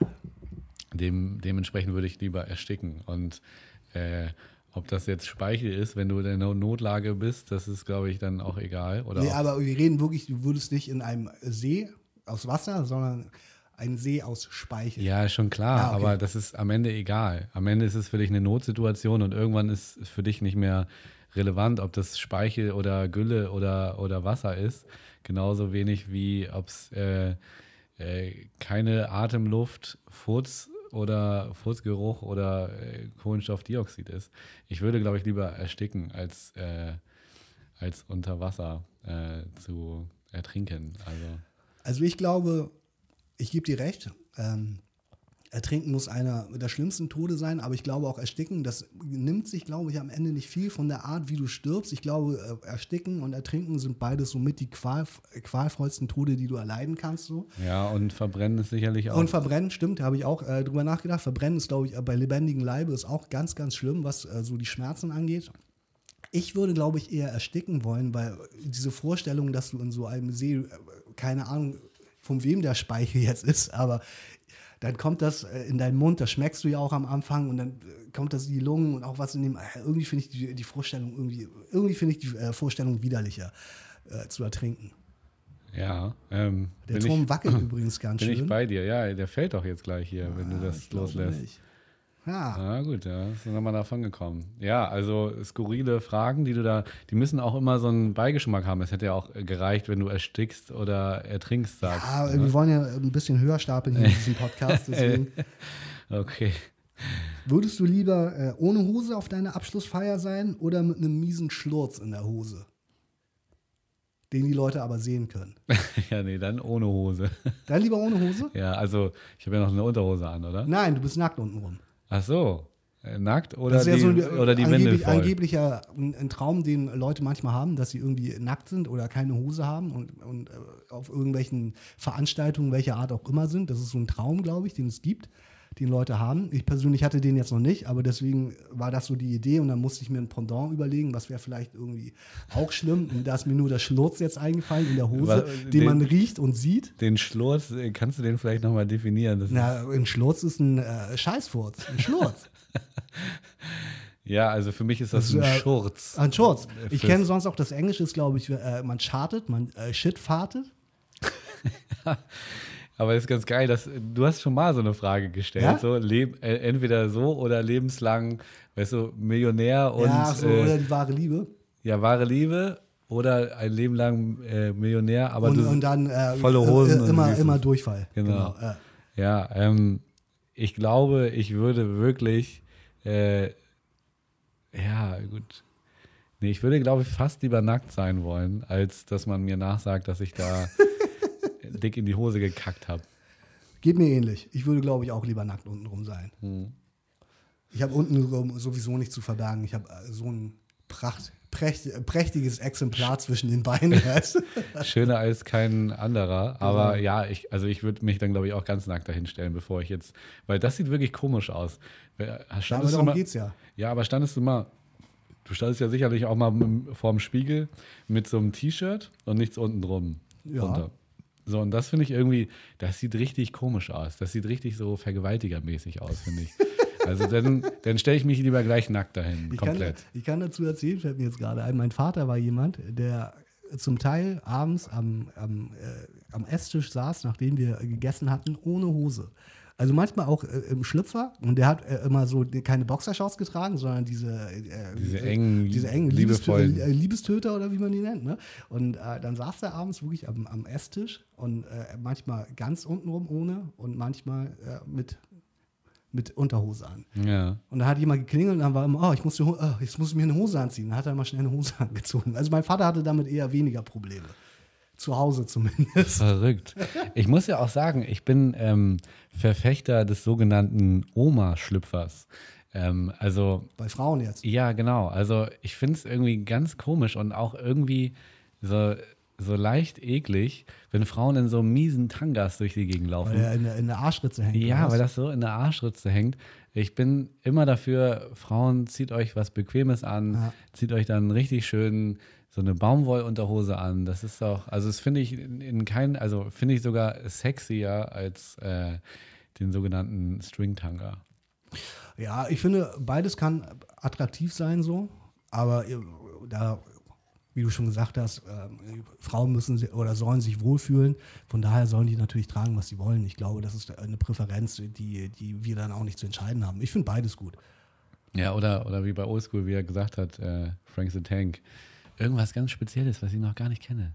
Dem, dementsprechend würde ich lieber ersticken. Und äh, ob das jetzt Speichel ist, wenn du in der Notlage bist, das ist, glaube ich, dann auch egal. Oder nee, aber wir reden wirklich, du würdest nicht in einem See aus Wasser, sondern ein See aus Speichel. Ja, schon klar, ah, okay. aber das ist am Ende egal. Am Ende ist es für dich eine Notsituation und irgendwann ist es für dich nicht mehr relevant, ob das Speichel oder Gülle oder, oder Wasser ist. Genauso wenig wie ob es äh, äh, keine Atemluft, Furz oder Furzgeruch oder äh, Kohlenstoffdioxid ist. Ich würde, glaube ich, lieber ersticken, als, äh, als unter Wasser äh, zu ertrinken. Also. also ich glaube, ich gebe dir recht. Ähm, Ertrinken muss einer der schlimmsten Tode sein, aber ich glaube auch Ersticken, das nimmt sich, glaube ich, am Ende nicht viel von der Art, wie du stirbst. Ich glaube, äh, Ersticken und Ertrinken sind beides somit die qual, qualvollsten Tode, die du erleiden kannst. So. Ja, und Verbrennen ist sicherlich auch. Und Verbrennen, stimmt, habe ich auch äh, drüber nachgedacht. Verbrennen ist, glaube ich, bei lebendigem Leibe ist auch ganz, ganz schlimm, was äh, so die Schmerzen angeht. Ich würde, glaube ich, eher ersticken wollen, weil diese Vorstellung, dass du in so einem See, äh, keine Ahnung, von wem der Speichel jetzt ist, aber dann kommt das äh, in deinen Mund, das schmeckst du ja auch am Anfang und dann äh, kommt das in die Lungen und auch was in dem. Äh, irgendwie finde ich die, die, Vorstellung irgendwie, irgendwie finde ich die Vorstellung widerlicher äh, zu ertrinken. Ja. Ähm, der Turm ich, wackelt übrigens ganz bin schön. Bin ich bei dir, ja, der fällt doch jetzt gleich hier, ja, wenn du das loslässt. Ja. Na gut, ja, ist nochmal davon gekommen. Ja, also skurrile Fragen, die du da, die müssen auch immer so einen Beigeschmack haben. Es hätte ja auch gereicht, wenn du erstickst oder ertrinkst, sagst. Ja, ne? wir wollen ja ein bisschen höher stapeln hier in diesem Podcast, deswegen. okay. Würdest du lieber äh, ohne Hose auf deiner Abschlussfeier sein oder mit einem miesen Schlurz in der Hose? Den die Leute aber sehen können. ja, nee, dann ohne Hose. Dann lieber ohne Hose? Ja, also ich habe ja noch eine Unterhose an, oder? Nein, du bist nackt unten rum. Ach so. Äh, nackt oder das ist ja die, so ein, oder die angeblich, voll. Angeblicher ein, ein, Traum, den Leute manchmal haben, dass sie irgendwie nackt sind oder keine Hose haben und, und äh, auf irgendwelchen Veranstaltungen, welcher Art auch immer sind. Das ist so ein Traum, glaube ich, den es gibt den Leute haben. Ich persönlich hatte den jetzt noch nicht, aber deswegen war das so die Idee und dann musste ich mir ein Pendant überlegen, was wäre vielleicht irgendwie auch schlimm. Und da ist mir nur der Schlurz jetzt eingefallen in der Hose, den, den, man riecht und sieht. Den Schlurz, äh, kannst du den vielleicht nochmal definieren? Das Na, ein Schlurz ist ein äh, Scheißfurz, ein Schlurz. Ja, also für mich ist das, das ein äh, Schurz. Ein Schurz. Ich kenne sonst auch das Englische, ist glaube ich, äh, man chartet, man äh, shitfartet. Aber es ist ganz geil, dass du hast schon mal so eine Frage gestellt, ja? so leb, äh, entweder so oder lebenslang, weißt du, Millionär und ja, so, äh, oder wahre Liebe. Ja, wahre Liebe oder ein Leben lang äh, Millionär, aber und, du, und dann äh, volle Hosen äh, immer immer Durchfall. Genau. genau ja, ähm, ich glaube, ich würde wirklich äh, ja gut. Nee, ich würde, glaube ich, fast lieber nackt sein wollen, als dass man mir nachsagt, dass ich da dick in die Hose gekackt habe. Geht mir ähnlich. Ich würde, glaube ich, auch lieber nackt unten rum sein. Hm. Ich habe unten sowieso nichts zu verbergen. Ich habe äh, so einen Pracht, prächt, prächtiges Exemplar zwischen den Beinen. Schöner als kein anderer. Aber ja, ich, also ich würde mich dann, glaube ich, auch ganz nackt dahinstellen, bevor ich jetzt. Weil das sieht wirklich komisch aus. Aber Standest du darum mal, geht's ja. ja, aber standest du mal. Du standest ja sicherlich auch mal vorm Spiegel mit so einem T-Shirt und nichts unten drum. Ja. Drunter. So, und das finde ich irgendwie, das sieht richtig komisch aus. Das sieht richtig so vergewaltigermäßig aus, finde ich. Also dann, dann stelle ich mich lieber gleich nackt dahin, Ich kann, komplett. ich kann dazu erzählen, fällt mir jetzt gerade ein, mein Vater war jemand, der zum Teil abends am, am, äh, am Esstisch saß, nachdem wir gegessen hatten, ohne Hose. Also manchmal auch äh, im Schlüpfer und der hat äh, immer so keine Boxershorts getragen, sondern diese, äh, Diese äh, engen, diese engen Liebestö äh, Liebestöter oder wie man die nennt. Ne? Und äh, dann saß er abends wirklich am, am Esstisch und äh, manchmal ganz untenrum ohne und manchmal äh, mit, mit Unterhose an. Ja. Und da hat jemand geklingelt und dann war immer, oh, ich muss, die oh, jetzt muss ich mir eine Hose anziehen. Dann hat er mal schnell eine Hose angezogen. Also mein Vater hatte damit eher weniger Probleme. Zu Hause zumindest. Verrückt. Ich muss ja auch sagen, ich bin ähm, Verfechter des sogenannten Oma-Schlüpfers. Ähm, also, Bei Frauen jetzt. ja, genau. Also, ich finde es irgendwie ganz komisch und auch irgendwie so, so leicht eklig, wenn Frauen in so miesen Tangas durch die Gegend laufen. Weil er in der, in der Arschritze hängt. Ja, oder weil was? das so in der Arschritze hängt. Ich bin immer dafür, Frauen, zieht euch was Bequemes an, Ja. zieht euch dann richtig schön so eine Baumwollunterhose an. Das ist doch, also das finde ich in, in kein, also finde ich sogar sexier als äh, den sogenannten Stringtanga. Ja, ich finde, beides kann attraktiv sein so. Aber äh, da, wie du schon gesagt hast, äh, Frauen müssen oder sollen sich wohlfühlen. Von daher sollen die natürlich tragen, was sie wollen. Ich glaube, das ist eine Präferenz, die, die wir dann auch nicht zu entscheiden haben. Ich finde beides gut. Ja, oder, oder wie bei Oldschool, wie er gesagt hat, äh, Frank the Tank. Irgendwas ganz Spezielles, was ich noch gar nicht kenne.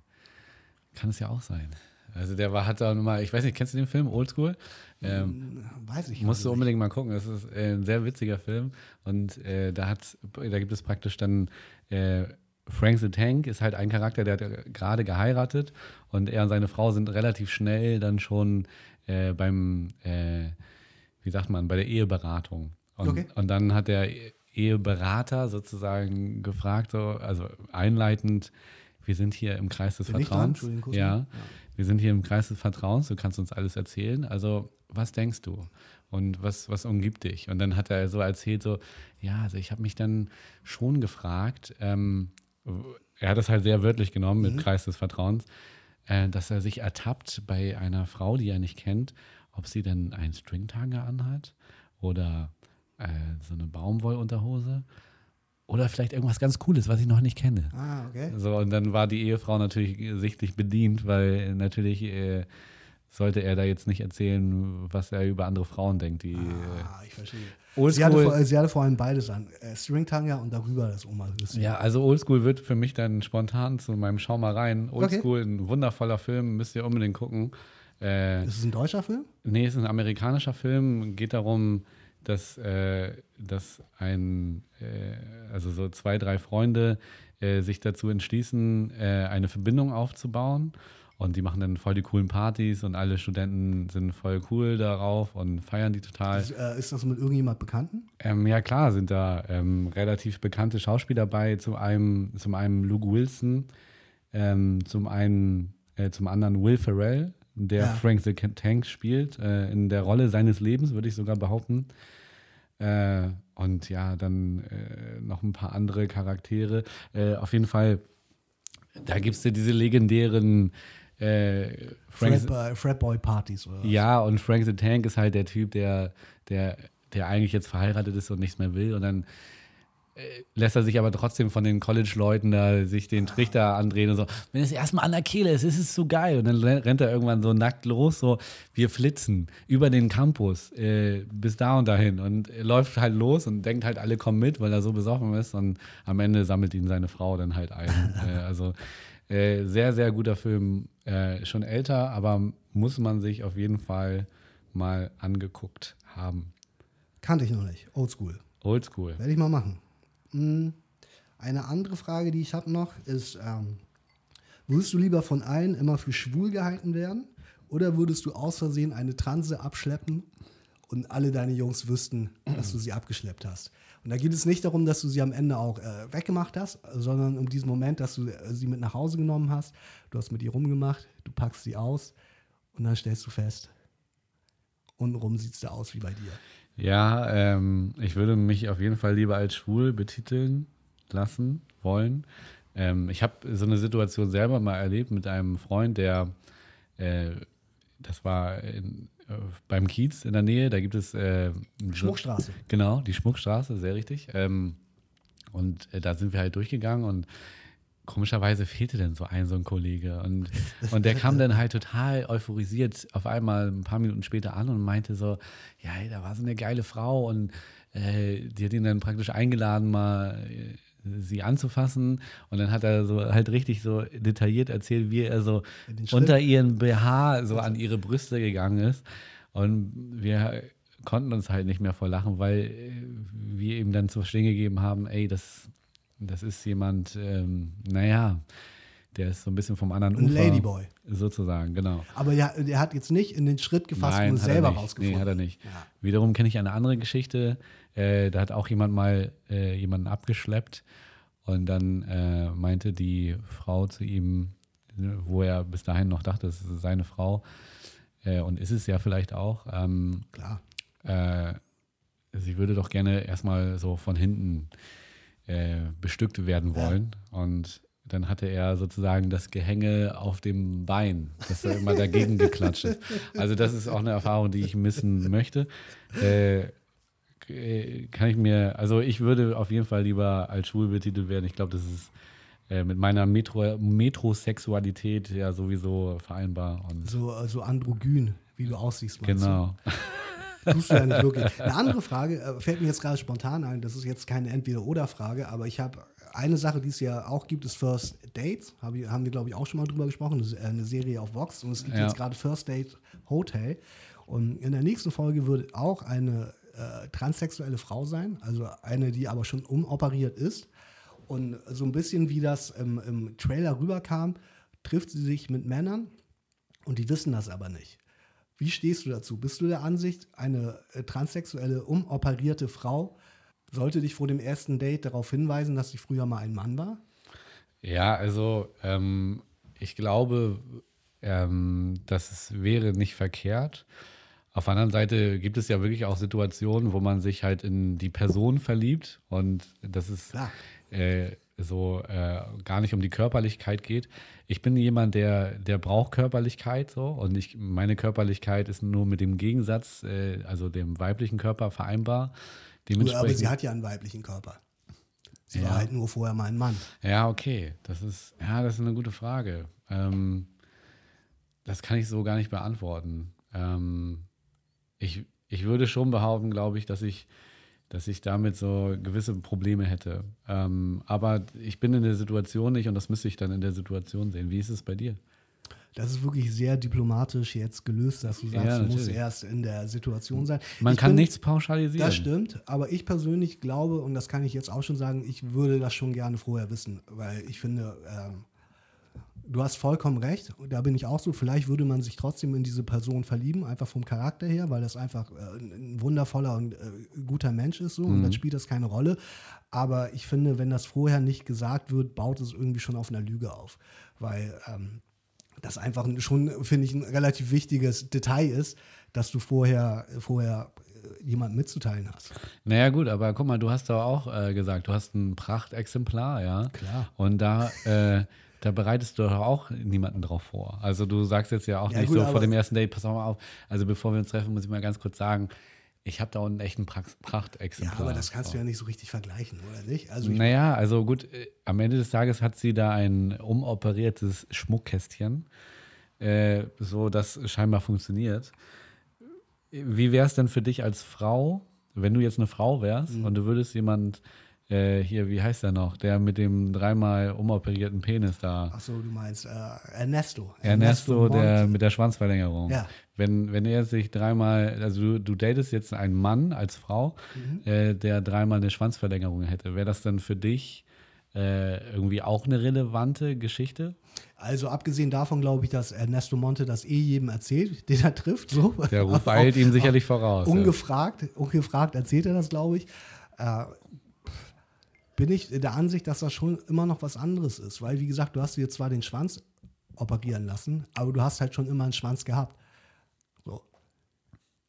Kann es ja auch sein. Also der war, hat da nochmal, ich weiß nicht, kennst du den Film Oldschool? Ähm, Weiß ich Musst du nicht. unbedingt mal gucken. Das ist äh, ein sehr witziger Film. Und äh, da, hat, da gibt es praktisch dann äh, Frank the Tank ist halt ein Charakter, der hat gerade geheiratet und er und seine Frau sind relativ schnell dann schon äh, beim, äh, wie sagt man, bei der Eheberatung. Und, Okay. und dann hat der Eheberater sozusagen gefragt, so, also einleitend, wir sind hier im Kreis des Bin dran? Vertrauens. Ja. Ja. wir sind hier im Kreis des Vertrauens, du kannst uns alles erzählen. Also, was denkst du? Und was, was umgibt dich? Und dann hat er so erzählt, so, ja, also ich habe mich dann schon gefragt, ähm, er hat es halt sehr wörtlich genommen mit Kreis des Vertrauens, äh, dass er sich ertappt bei einer Frau, die er nicht kennt, ob sie denn einen Stringtanger anhat oder äh, so eine Baumwollunterhose oder vielleicht irgendwas ganz Cooles, was ich noch nicht kenne. Ah, okay. So, und dann war die Ehefrau natürlich sichtlich bedient, weil natürlich äh, sollte er da jetzt nicht erzählen, was er über andere Frauen denkt. Die äh, Ah, ich verstehe. Oldschool- Sie hatte, vor, sie hatte vor allem beides an. Äh, Stringtanga und darüber das Oma-Höschen. ja, also Oldschool wird für mich dann spontan zu meinem Schau mal rein. Oldschool, ein wundervoller Film, müsst ihr unbedingt gucken. Äh, Ist es ein deutscher Film? Nee, es ist ein amerikanischer Film. Geht darum, dass, äh, dass ein, äh, also so zwei, drei Freunde äh, sich dazu entschließen, äh, eine Verbindung aufzubauen. Und die machen dann voll die coolen Partys und alle Studenten sind voll cool darauf und feiern die total. Ist, äh, ist das mit irgendjemand Bekannten? Ähm, ja, klar, sind da ähm, relativ bekannte Schauspieler dabei. Zum einen, zum einen Luke Wilson, ähm, zum einen, äh, zum anderen Will Ferrell, der Ja. Frank the Tank spielt, äh, in der Rolle seines Lebens, würde ich sogar behaupten. Äh, und ja, dann äh, noch ein paar andere Charaktere. Äh, auf jeden Fall, da gibt es ja diese legendären äh, Frank, Frat, äh, Fratboy-Partys oder was? ja, und Frank the Tank ist halt der Typ, der, der, der eigentlich jetzt verheiratet ist und nichts mehr will. Und dann lässt er sich aber trotzdem von den College-Leuten da sich den Trichter andrehen und so, wenn es erstmal an der Kehle ist, ist es so geil. Und dann ren- rennt er irgendwann so nackt los, so, wir flitzen über den Campus äh, bis da und dahin. Und läuft halt los und denkt halt, alle kommen mit, weil er so besoffen ist. Und am Ende sammelt ihn seine Frau dann halt ein. äh, also äh, sehr, sehr guter Film. Äh, schon älter, aber muss man sich auf jeden Fall mal angeguckt haben. Kannte ich noch nicht. Oldschool. Oldschool. Werde ich mal machen. Hm, Eine andere Frage, die ich habe noch, ist, ähm, würdest du lieber von allen immer für schwul gehalten werden oder würdest du aus Versehen eine Transe abschleppen und alle deine Jungs wüssten, dass du sie abgeschleppt hast. Und da geht es nicht darum, dass du sie am Ende auch äh, weggemacht hast, sondern um diesen Moment, dass du äh, sie mit nach Hause genommen hast. Du hast mit ihr rumgemacht, du packst sie aus und dann stellst du fest, untenrum sieht es da aus wie bei dir. Ja, ähm, ich würde mich auf jeden Fall lieber als schwul betiteln lassen wollen. Ähm, ich habe so eine Situation selber mal erlebt mit einem Freund, der, äh, das war in, äh, beim Kiez in der Nähe, da gibt es äh, Schmuckstraße. Genau, die Schmuckstraße, sehr richtig. Ähm, und äh, da sind wir halt durchgegangen und komischerweise fehlte dann so ein so ein Kollege. Und, und der kam dann halt total euphorisiert auf einmal ein paar Minuten später an und meinte so, ja, hey, da war so eine geile Frau und äh, die hat ihn dann praktisch eingeladen, mal äh, sie anzufassen. Und dann hat er so halt richtig so detailliert erzählt, wie er so unter ihren BH so an ihre Brüste gegangen ist. Und wir konnten uns halt nicht mehr vor lachen, weil äh, wir ihm dann zu verstehen gegeben haben, ey, das das ist jemand, ähm, naja, der ist so ein bisschen vom anderen ein Ufer. Ladyboy. Sozusagen, genau. Aber ja, der hat jetzt nicht in den Schritt gefasst Nein, und es selber rausgefunden. Nee, hat er nicht. Ja. Wiederum kenne ich eine andere Geschichte. Äh, da hat auch jemand mal äh, jemanden abgeschleppt und dann äh, meinte die Frau zu ihm, wo er bis dahin noch dachte, es ist seine Frau äh, und ist es ja vielleicht auch. Ähm, Klar. Äh, sie würde doch gerne erstmal so von hinten äh, bestückt werden wollen. Und dann hatte er sozusagen das Gehänge auf dem Bein, das er immer dagegen geklatscht ist. Also das ist auch eine Erfahrung, die ich missen möchte. Äh, äh, kann ich mir, also ich würde auf jeden Fall lieber als schwul betitelt werden. Ich glaube, das ist äh, mit meiner Metro, Metrosexualität ja sowieso vereinbar. Und so also androgyn, wie du aussiehst. Genau. Du? Tust du ja nicht wirklich. Eine andere Frage äh, fällt mir jetzt gerade spontan ein. Das ist jetzt keine Entweder-Oder-Frage, aber ich habe eine Sache, die es ja auch gibt, ist First Dates. Hab haben wir, glaube ich, auch schon mal drüber gesprochen. Das ist äh, eine Serie auf Vox und es gibt ja. jetzt gerade First Date Hotel. Und in der nächsten Folge wird auch eine äh, transsexuelle Frau sein, also eine, die aber schon umoperiert ist. Und so ein bisschen wie das im, im Trailer rüberkam, trifft sie sich mit Männern und die wissen das aber nicht. Wie stehst du dazu? Bist du der Ansicht, eine äh, transsexuelle, umoperierte Frau sollte dich vor dem ersten Date darauf hinweisen, dass sie früher mal ein Mann war? Ja, also ähm, ich glaube, ähm, das wäre nicht verkehrt. Auf der anderen Seite gibt es ja wirklich auch Situationen, wo man sich halt in die Person verliebt und das ist äh, so äh, gar nicht um die Körperlichkeit geht. Ich bin jemand, der, der braucht Körperlichkeit so und ich, meine Körperlichkeit ist nur mit dem Gegensatz, äh, also dem weiblichen Körper vereinbar. Dementsprechend, aber sie hat ja einen weiblichen Körper. Sie ja. war halt nur vorher mal ein Mann. Ja, okay. Das ist, ja, das ist eine gute Frage. Ähm, das kann ich so gar nicht beantworten. Ähm, ich, ich würde schon behaupten, glaube ich, dass ich dass ich damit so gewisse Probleme hätte. Ähm, aber ich bin in der Situation nicht und das müsste ich dann in der Situation sehen. Wie ist es bei dir? Das ist wirklich sehr diplomatisch jetzt gelöst, dass du sagst, ja, du musst erst in der Situation sein. Man ich kann bin, nichts pauschalisieren. Das stimmt, aber ich persönlich glaube, und das kann ich jetzt auch schon sagen, ich würde das schon gerne vorher wissen, weil ich finde, ähm, du hast vollkommen recht. Da bin ich auch so. Vielleicht würde man sich trotzdem in diese Person verlieben, einfach vom Charakter her, weil das einfach äh, ein wundervoller und äh, guter Mensch ist so. Mhm. Und dann spielt das keine Rolle. Aber ich finde, wenn das vorher nicht gesagt wird, baut es irgendwie schon auf einer Lüge auf. Weil ähm, das einfach schon, finde ich, ein relativ wichtiges Detail ist, dass du vorher, vorher äh, jemanden mitzuteilen hast. Naja, gut, aber guck mal, du hast doch auch äh, gesagt, du hast ein Prachtexemplar, ja. Klar. Und da. Da bereitest du doch auch niemanden drauf vor. Also du sagst jetzt ja auch ja, nicht gut, so vor dem ersten Date, pass mal auf, also bevor wir uns treffen, muss ich mal ganz kurz sagen, ich habe da unten echt ein Prachtexemplar. Ja, aber das kannst du ja nicht so richtig vergleichen, oder nicht? Also naja, also gut, äh, am Ende des Tages hat sie da ein umoperiertes Schmuckkästchen, äh, so das scheinbar funktioniert. Wie wäre es denn für dich als Frau, wenn du jetzt eine Frau wärst mhm. und du würdest jemand äh, hier, wie heißt er noch? Der mit dem dreimal umoperierten Penis da. Achso, du meinst äh, Ernesto. Ernesto, Ernesto der mit der Schwanzverlängerung. Ja. Wenn, wenn er sich dreimal, also du, du datest jetzt einen Mann als Frau, mhm. äh, der dreimal eine Schwanzverlängerung hätte, wäre das dann für dich äh, irgendwie auch eine relevante Geschichte? Also abgesehen davon glaube ich, dass Ernesto Monte das eh jedem erzählt, den er trifft. So. Der Ruf eilt ihm sicherlich voraus. Ungefragt, ja. ungefragt erzählt er das, glaube ich. Äh, bin ich der Ansicht, dass das schon immer noch was anderes ist. Weil, wie gesagt, du hast dir zwar den Schwanz operieren lassen, aber du hast halt schon immer einen Schwanz gehabt. So.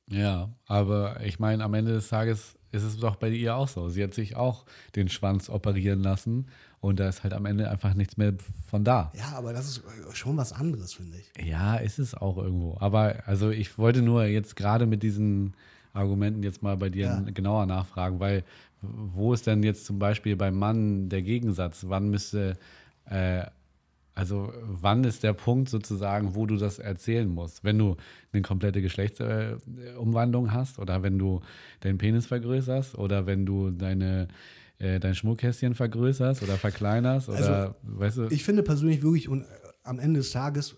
Ja, aber ich meine, am Ende des Tages ist es doch bei ihr auch so. Sie hat sich auch den Schwanz operieren lassen und da ist halt am Ende einfach nichts mehr von da. Ja, aber das ist schon was anderes, finde ich. Ja, ist es auch irgendwo. Aber also ich wollte nur jetzt gerade mit diesen Argumenten jetzt mal bei dir ja. genauer nachfragen, weil wo ist denn jetzt zum Beispiel beim Mann der Gegensatz? Wann müsste, äh, also wann ist der Punkt sozusagen, wo du das erzählen musst? Wenn du eine komplette Geschlechtsumwandlung hast oder wenn du deinen Penis vergrößerst oder wenn du deine äh, dein Schmuckkästchen vergrößerst oder verkleinerst oder also, weißt du? Ich finde persönlich wirklich und am Ende des Tages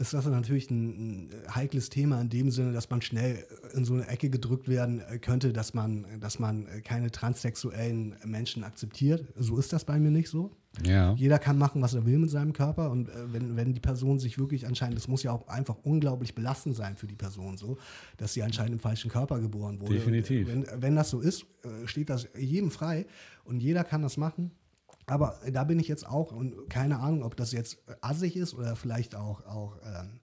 ist das natürlich ein, ein, heikles Thema in dem Sinne, dass man schnell in so eine Ecke gedrückt werden äh, könnte, dass man, dass man keine transsexuellen Menschen akzeptiert. So ist das bei mir nicht so. Ja. Jeder kann machen, was er will mit seinem Körper. Und äh, wenn, wenn die Person sich wirklich anscheinend, das muss ja auch einfach unglaublich belastend sein für die Person, so, dass sie anscheinend im falschen Körper geboren wurde. Definitiv. Wenn, wenn das so ist, äh, steht das jedem frei und jeder kann das machen. Aber da bin ich jetzt auch und keine Ahnung, ob das jetzt assig ist oder vielleicht auch, auch ähm,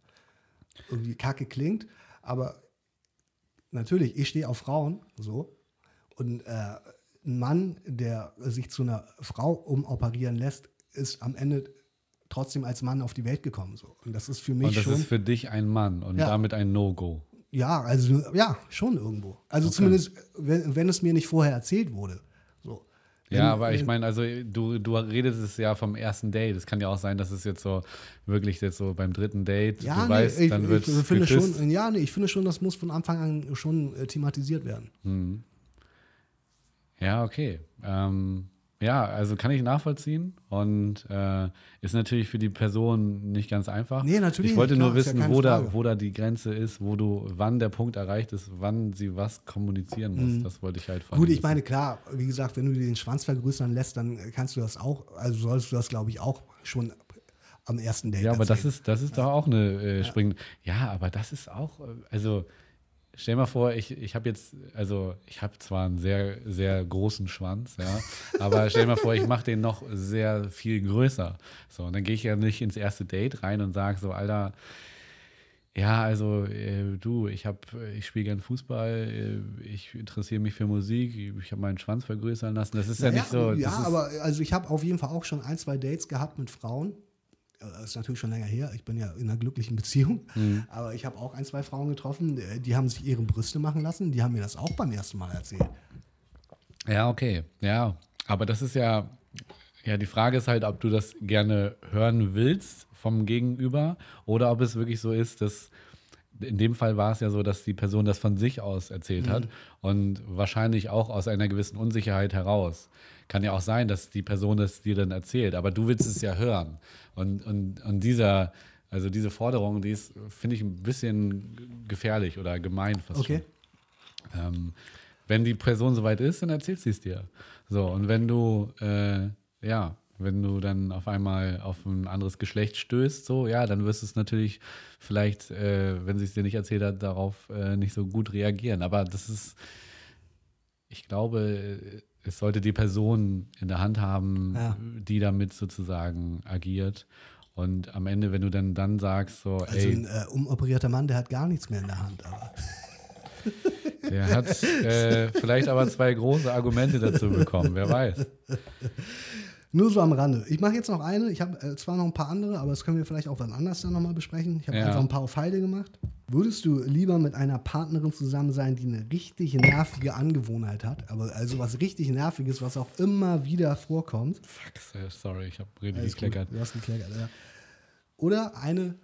irgendwie kacke klingt. Aber natürlich, ich stehe auf Frauen so. Und äh, ein Mann, der sich zu einer Frau umoperieren lässt, ist am Ende trotzdem als Mann auf die Welt gekommen. So. Und das ist für mich und das schon. ist für dich ein Mann und ja. damit ein No-Go. Ja, also ja, schon irgendwo. Also okay. zumindest, wenn, wenn es mir nicht vorher erzählt wurde. Ja, aber ich meine, also du, du redest es ja vom ersten Date. Es kann ja auch sein, dass es jetzt so wirklich jetzt so beim dritten Date, ja, du nee, weißt, ich, dann wird ich finde schon, Ja, nee, ich finde schon, das muss von Anfang an schon äh, thematisiert werden. Hm. Ja, okay. Ähm, ja, also kann ich nachvollziehen und äh, ist natürlich für die Person nicht ganz einfach. Nee, natürlich. Ich wollte klar, nur wissen, ja wo, da, wo da die Grenze ist, wo du, wann der Punkt erreicht ist, wann sie was kommunizieren muss. Mhm. Das wollte ich halt von Gut, ich meine, klar, wie gesagt, wenn du dir den Schwanz vergrößern lässt, dann kannst du das auch, also solltest du das, glaube ich, auch schon am ersten Date. Ja, aber erzählen. das ist, das ist ja. doch auch eine äh, springende. Ja. ja, aber das ist auch, äh, also Stell mal vor, ich, ich habe jetzt, also ich habe zwar einen sehr, sehr großen Schwanz, ja, aber stell mal vor, ich mache den noch sehr viel größer. So, und dann gehe ich ja nicht ins erste Date rein und sage so, Alter, ja, also äh, du, ich habe, ich spiele gern Fußball, äh, ich interessiere mich für Musik, ich habe meinen Schwanz vergrößern lassen. Das ist naja, ja nicht so. Ja, aber also ich habe auf jeden Fall auch schon ein, zwei Dates gehabt mit Frauen, das äh, ist natürlich schon länger her, ich bin ja in einer glücklichen Beziehung, mhm. aber ich habe auch ein, zwei Frauen getroffen, äh, die haben sich ihre Brüste machen lassen, die haben mir das auch beim ersten Mal erzählt. Ja, okay, ja, aber das ist ja, ja, die Frage ist halt, ob du das gerne hören willst vom Gegenüber oder ob es wirklich so ist, dass in dem Fall war es ja so, dass die Person das von sich aus erzählt mhm. hat und wahrscheinlich auch aus einer gewissen Unsicherheit heraus. Kann ja auch sein, dass die Person das dir dann erzählt, aber du willst es ja hören. Und, und, und dieser, also diese Forderung, die ist, finde ich, ein bisschen gefährlich oder gemein fast okay. schon. Ähm, wenn die Person soweit ist, dann erzählt sie es dir. So, und wenn du, äh, ja, wenn du dann auf einmal auf ein anderes Geschlecht stößt, so, ja, dann wirst du es natürlich vielleicht, äh, wenn sie es dir nicht erzählt hat, darauf äh, nicht so gut reagieren. Aber das ist, ich glaube, es sollte die Person in der Hand haben, ja. die damit sozusagen agiert. Und am Ende, wenn du dann, dann sagst, so, also ey. ein äh, umoperierter Mann, der hat gar nichts mehr in der Hand, aber. Der hat äh, vielleicht aber zwei große Argumente dazu bekommen, wer weiß. Nur so am Rande. Ich mache jetzt noch eine. Ich habe äh, zwar noch ein paar andere, aber das können wir vielleicht auch wann anders dann nochmal besprechen. Ich habe ja. einfach ein paar auf Heide gemacht. Würdest du lieber mit einer Partnerin zusammen sein, die eine richtig nervige Angewohnheit hat, aber also was richtig Nerviges, was auch immer wieder vorkommt? Fuck, sorry, ich habe richtig gekleckert. Du hast gekleckert, ja. Oder eine,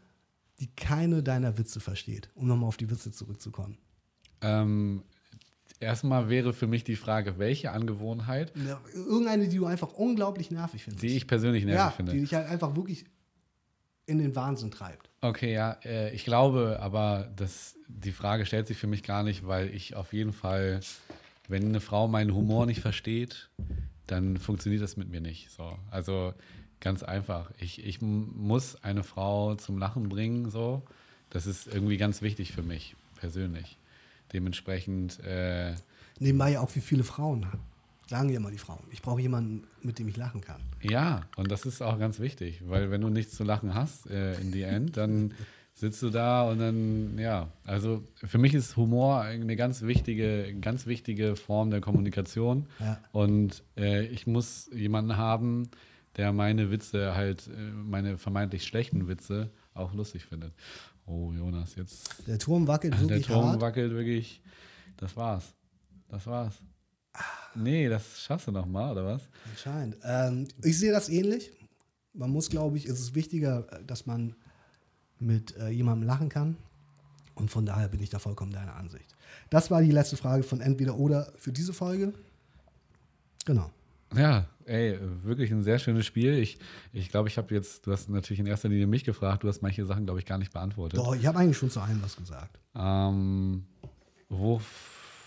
die keine deiner Witze versteht, um nochmal auf die Witze zurückzukommen. Ähm, erstmal wäre für mich die Frage, welche Angewohnheit? Ja, irgendeine, die du einfach unglaublich nervig findest. Die ich persönlich nervig ja, finde. Die dich halt einfach wirklich in den Wahnsinn treibt. Okay, ja, äh, ich glaube, aber das, die Frage stellt sich für mich gar nicht, weil ich auf jeden Fall, wenn eine Frau meinen Humor nicht versteht, dann funktioniert das mit mir nicht. So. Also ganz einfach. Ich, ich muss eine Frau zum Lachen bringen, so. Das ist irgendwie ganz wichtig für mich, persönlich. Dementsprechend. Äh, Nebenbei ja auch wie viele Frauen sagen ja immer die Frauen. Ich brauche jemanden, mit dem ich lachen kann. Ja, und das ist auch ganz wichtig, weil wenn du nichts zu lachen hast äh, in the end, dann sitzt du da und dann, ja, also für mich ist Humor eine ganz wichtige, ganz wichtige Form der Kommunikation. Ja. Und äh, ich muss jemanden haben, der meine Witze halt, äh, meine vermeintlich schlechten Witze auch lustig findet. Oh, Jonas, jetzt. Der Turm wackelt wirklich. Der Turm hart. wackelt wirklich. Das war's. Das war's. Nee, das schaffst du noch mal, oder was? Anscheinend. Ähm, ich sehe das ähnlich. Man muss, glaube ich, es ist wichtiger, dass man mit äh, jemandem lachen kann. Und von daher bin ich da vollkommen deiner Ansicht. Das war die letzte Frage von Entweder oder für diese Folge. Genau. Ja, ey, wirklich ein sehr schönes Spiel. Ich glaube, ich, glaub, ich habe jetzt, du hast natürlich in erster Linie mich gefragt, du hast manche Sachen, glaube ich, gar nicht beantwortet. Doch, ich habe eigentlich schon zu allem was gesagt. Ähm, wo,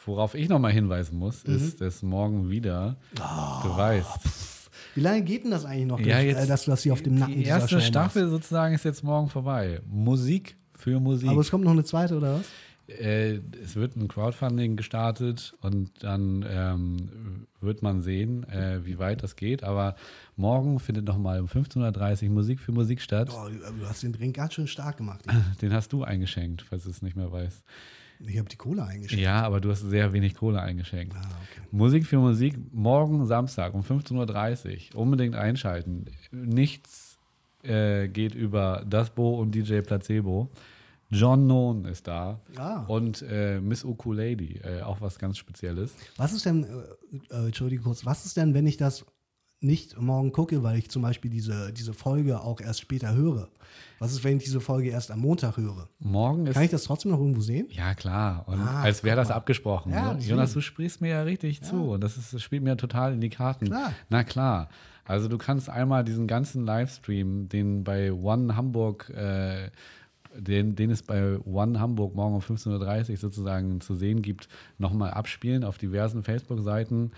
worauf ich nochmal hinweisen muss, mhm. ist, dass morgen wieder, oh, du weißt. Wie lange geht denn das eigentlich noch, ja, jetzt, dass du das hier auf dem Nacken Die erste Staffel hast? sozusagen ist jetzt morgen vorbei. Musik für Musik. Aber es kommt noch eine zweite, oder was? Äh, es wird ein Crowdfunding gestartet und dann ähm, wird man sehen, äh, wie weit das geht. Aber morgen findet nochmal um 15.30 Uhr Musik für Musik statt. Oh, du hast den Drink ganz schön stark gemacht. Den hast du eingeschenkt, falls du es nicht mehr weißt. Ich habe die Kohle eingeschenkt. Ja, aber du hast sehr wenig Kohle eingeschenkt. Ah, okay. Musik für Musik, morgen Samstag um 15.30 Uhr. Unbedingt einschalten. Nichts äh, geht über das Bo und DJ Placebo. John Noon ist da. Ah. Und äh, Miss Ukulele, äh, auch was ganz Spezielles. Was ist denn, äh, äh, Entschuldige kurz, was ist denn, wenn ich das nicht morgen gucke, weil ich zum Beispiel diese, diese Folge auch erst später höre? Was ist, wenn ich diese Folge erst am Montag höre? Morgen ist. Kann ich das trotzdem noch irgendwo sehen? Ja, klar. Und ah, als wäre das abgesprochen. Ja, ne? Jonas, du sprichst mir ja richtig ja. zu. Und das, ist, das spielt mir total in die Karten. Klar. Na klar. Also du kannst einmal diesen ganzen Livestream, den bei One Hamburg äh, den, den es bei One Hamburg morgen um 15.30 Uhr sozusagen zu sehen gibt, nochmal abspielen auf diversen Facebook-Seiten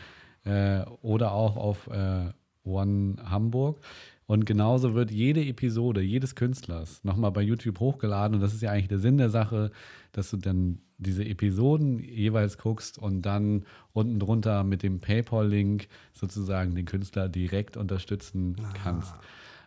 äh, oder auch auf äh, One Hamburg. Und genauso wird jede Episode jedes Künstlers nochmal bei YouTube hochgeladen. Und das ist ja eigentlich der Sinn der Sache, dass du dann diese Episoden jeweils guckst und dann unten drunter mit dem PayPal-Link sozusagen den Künstler direkt unterstützen kannst. Ah.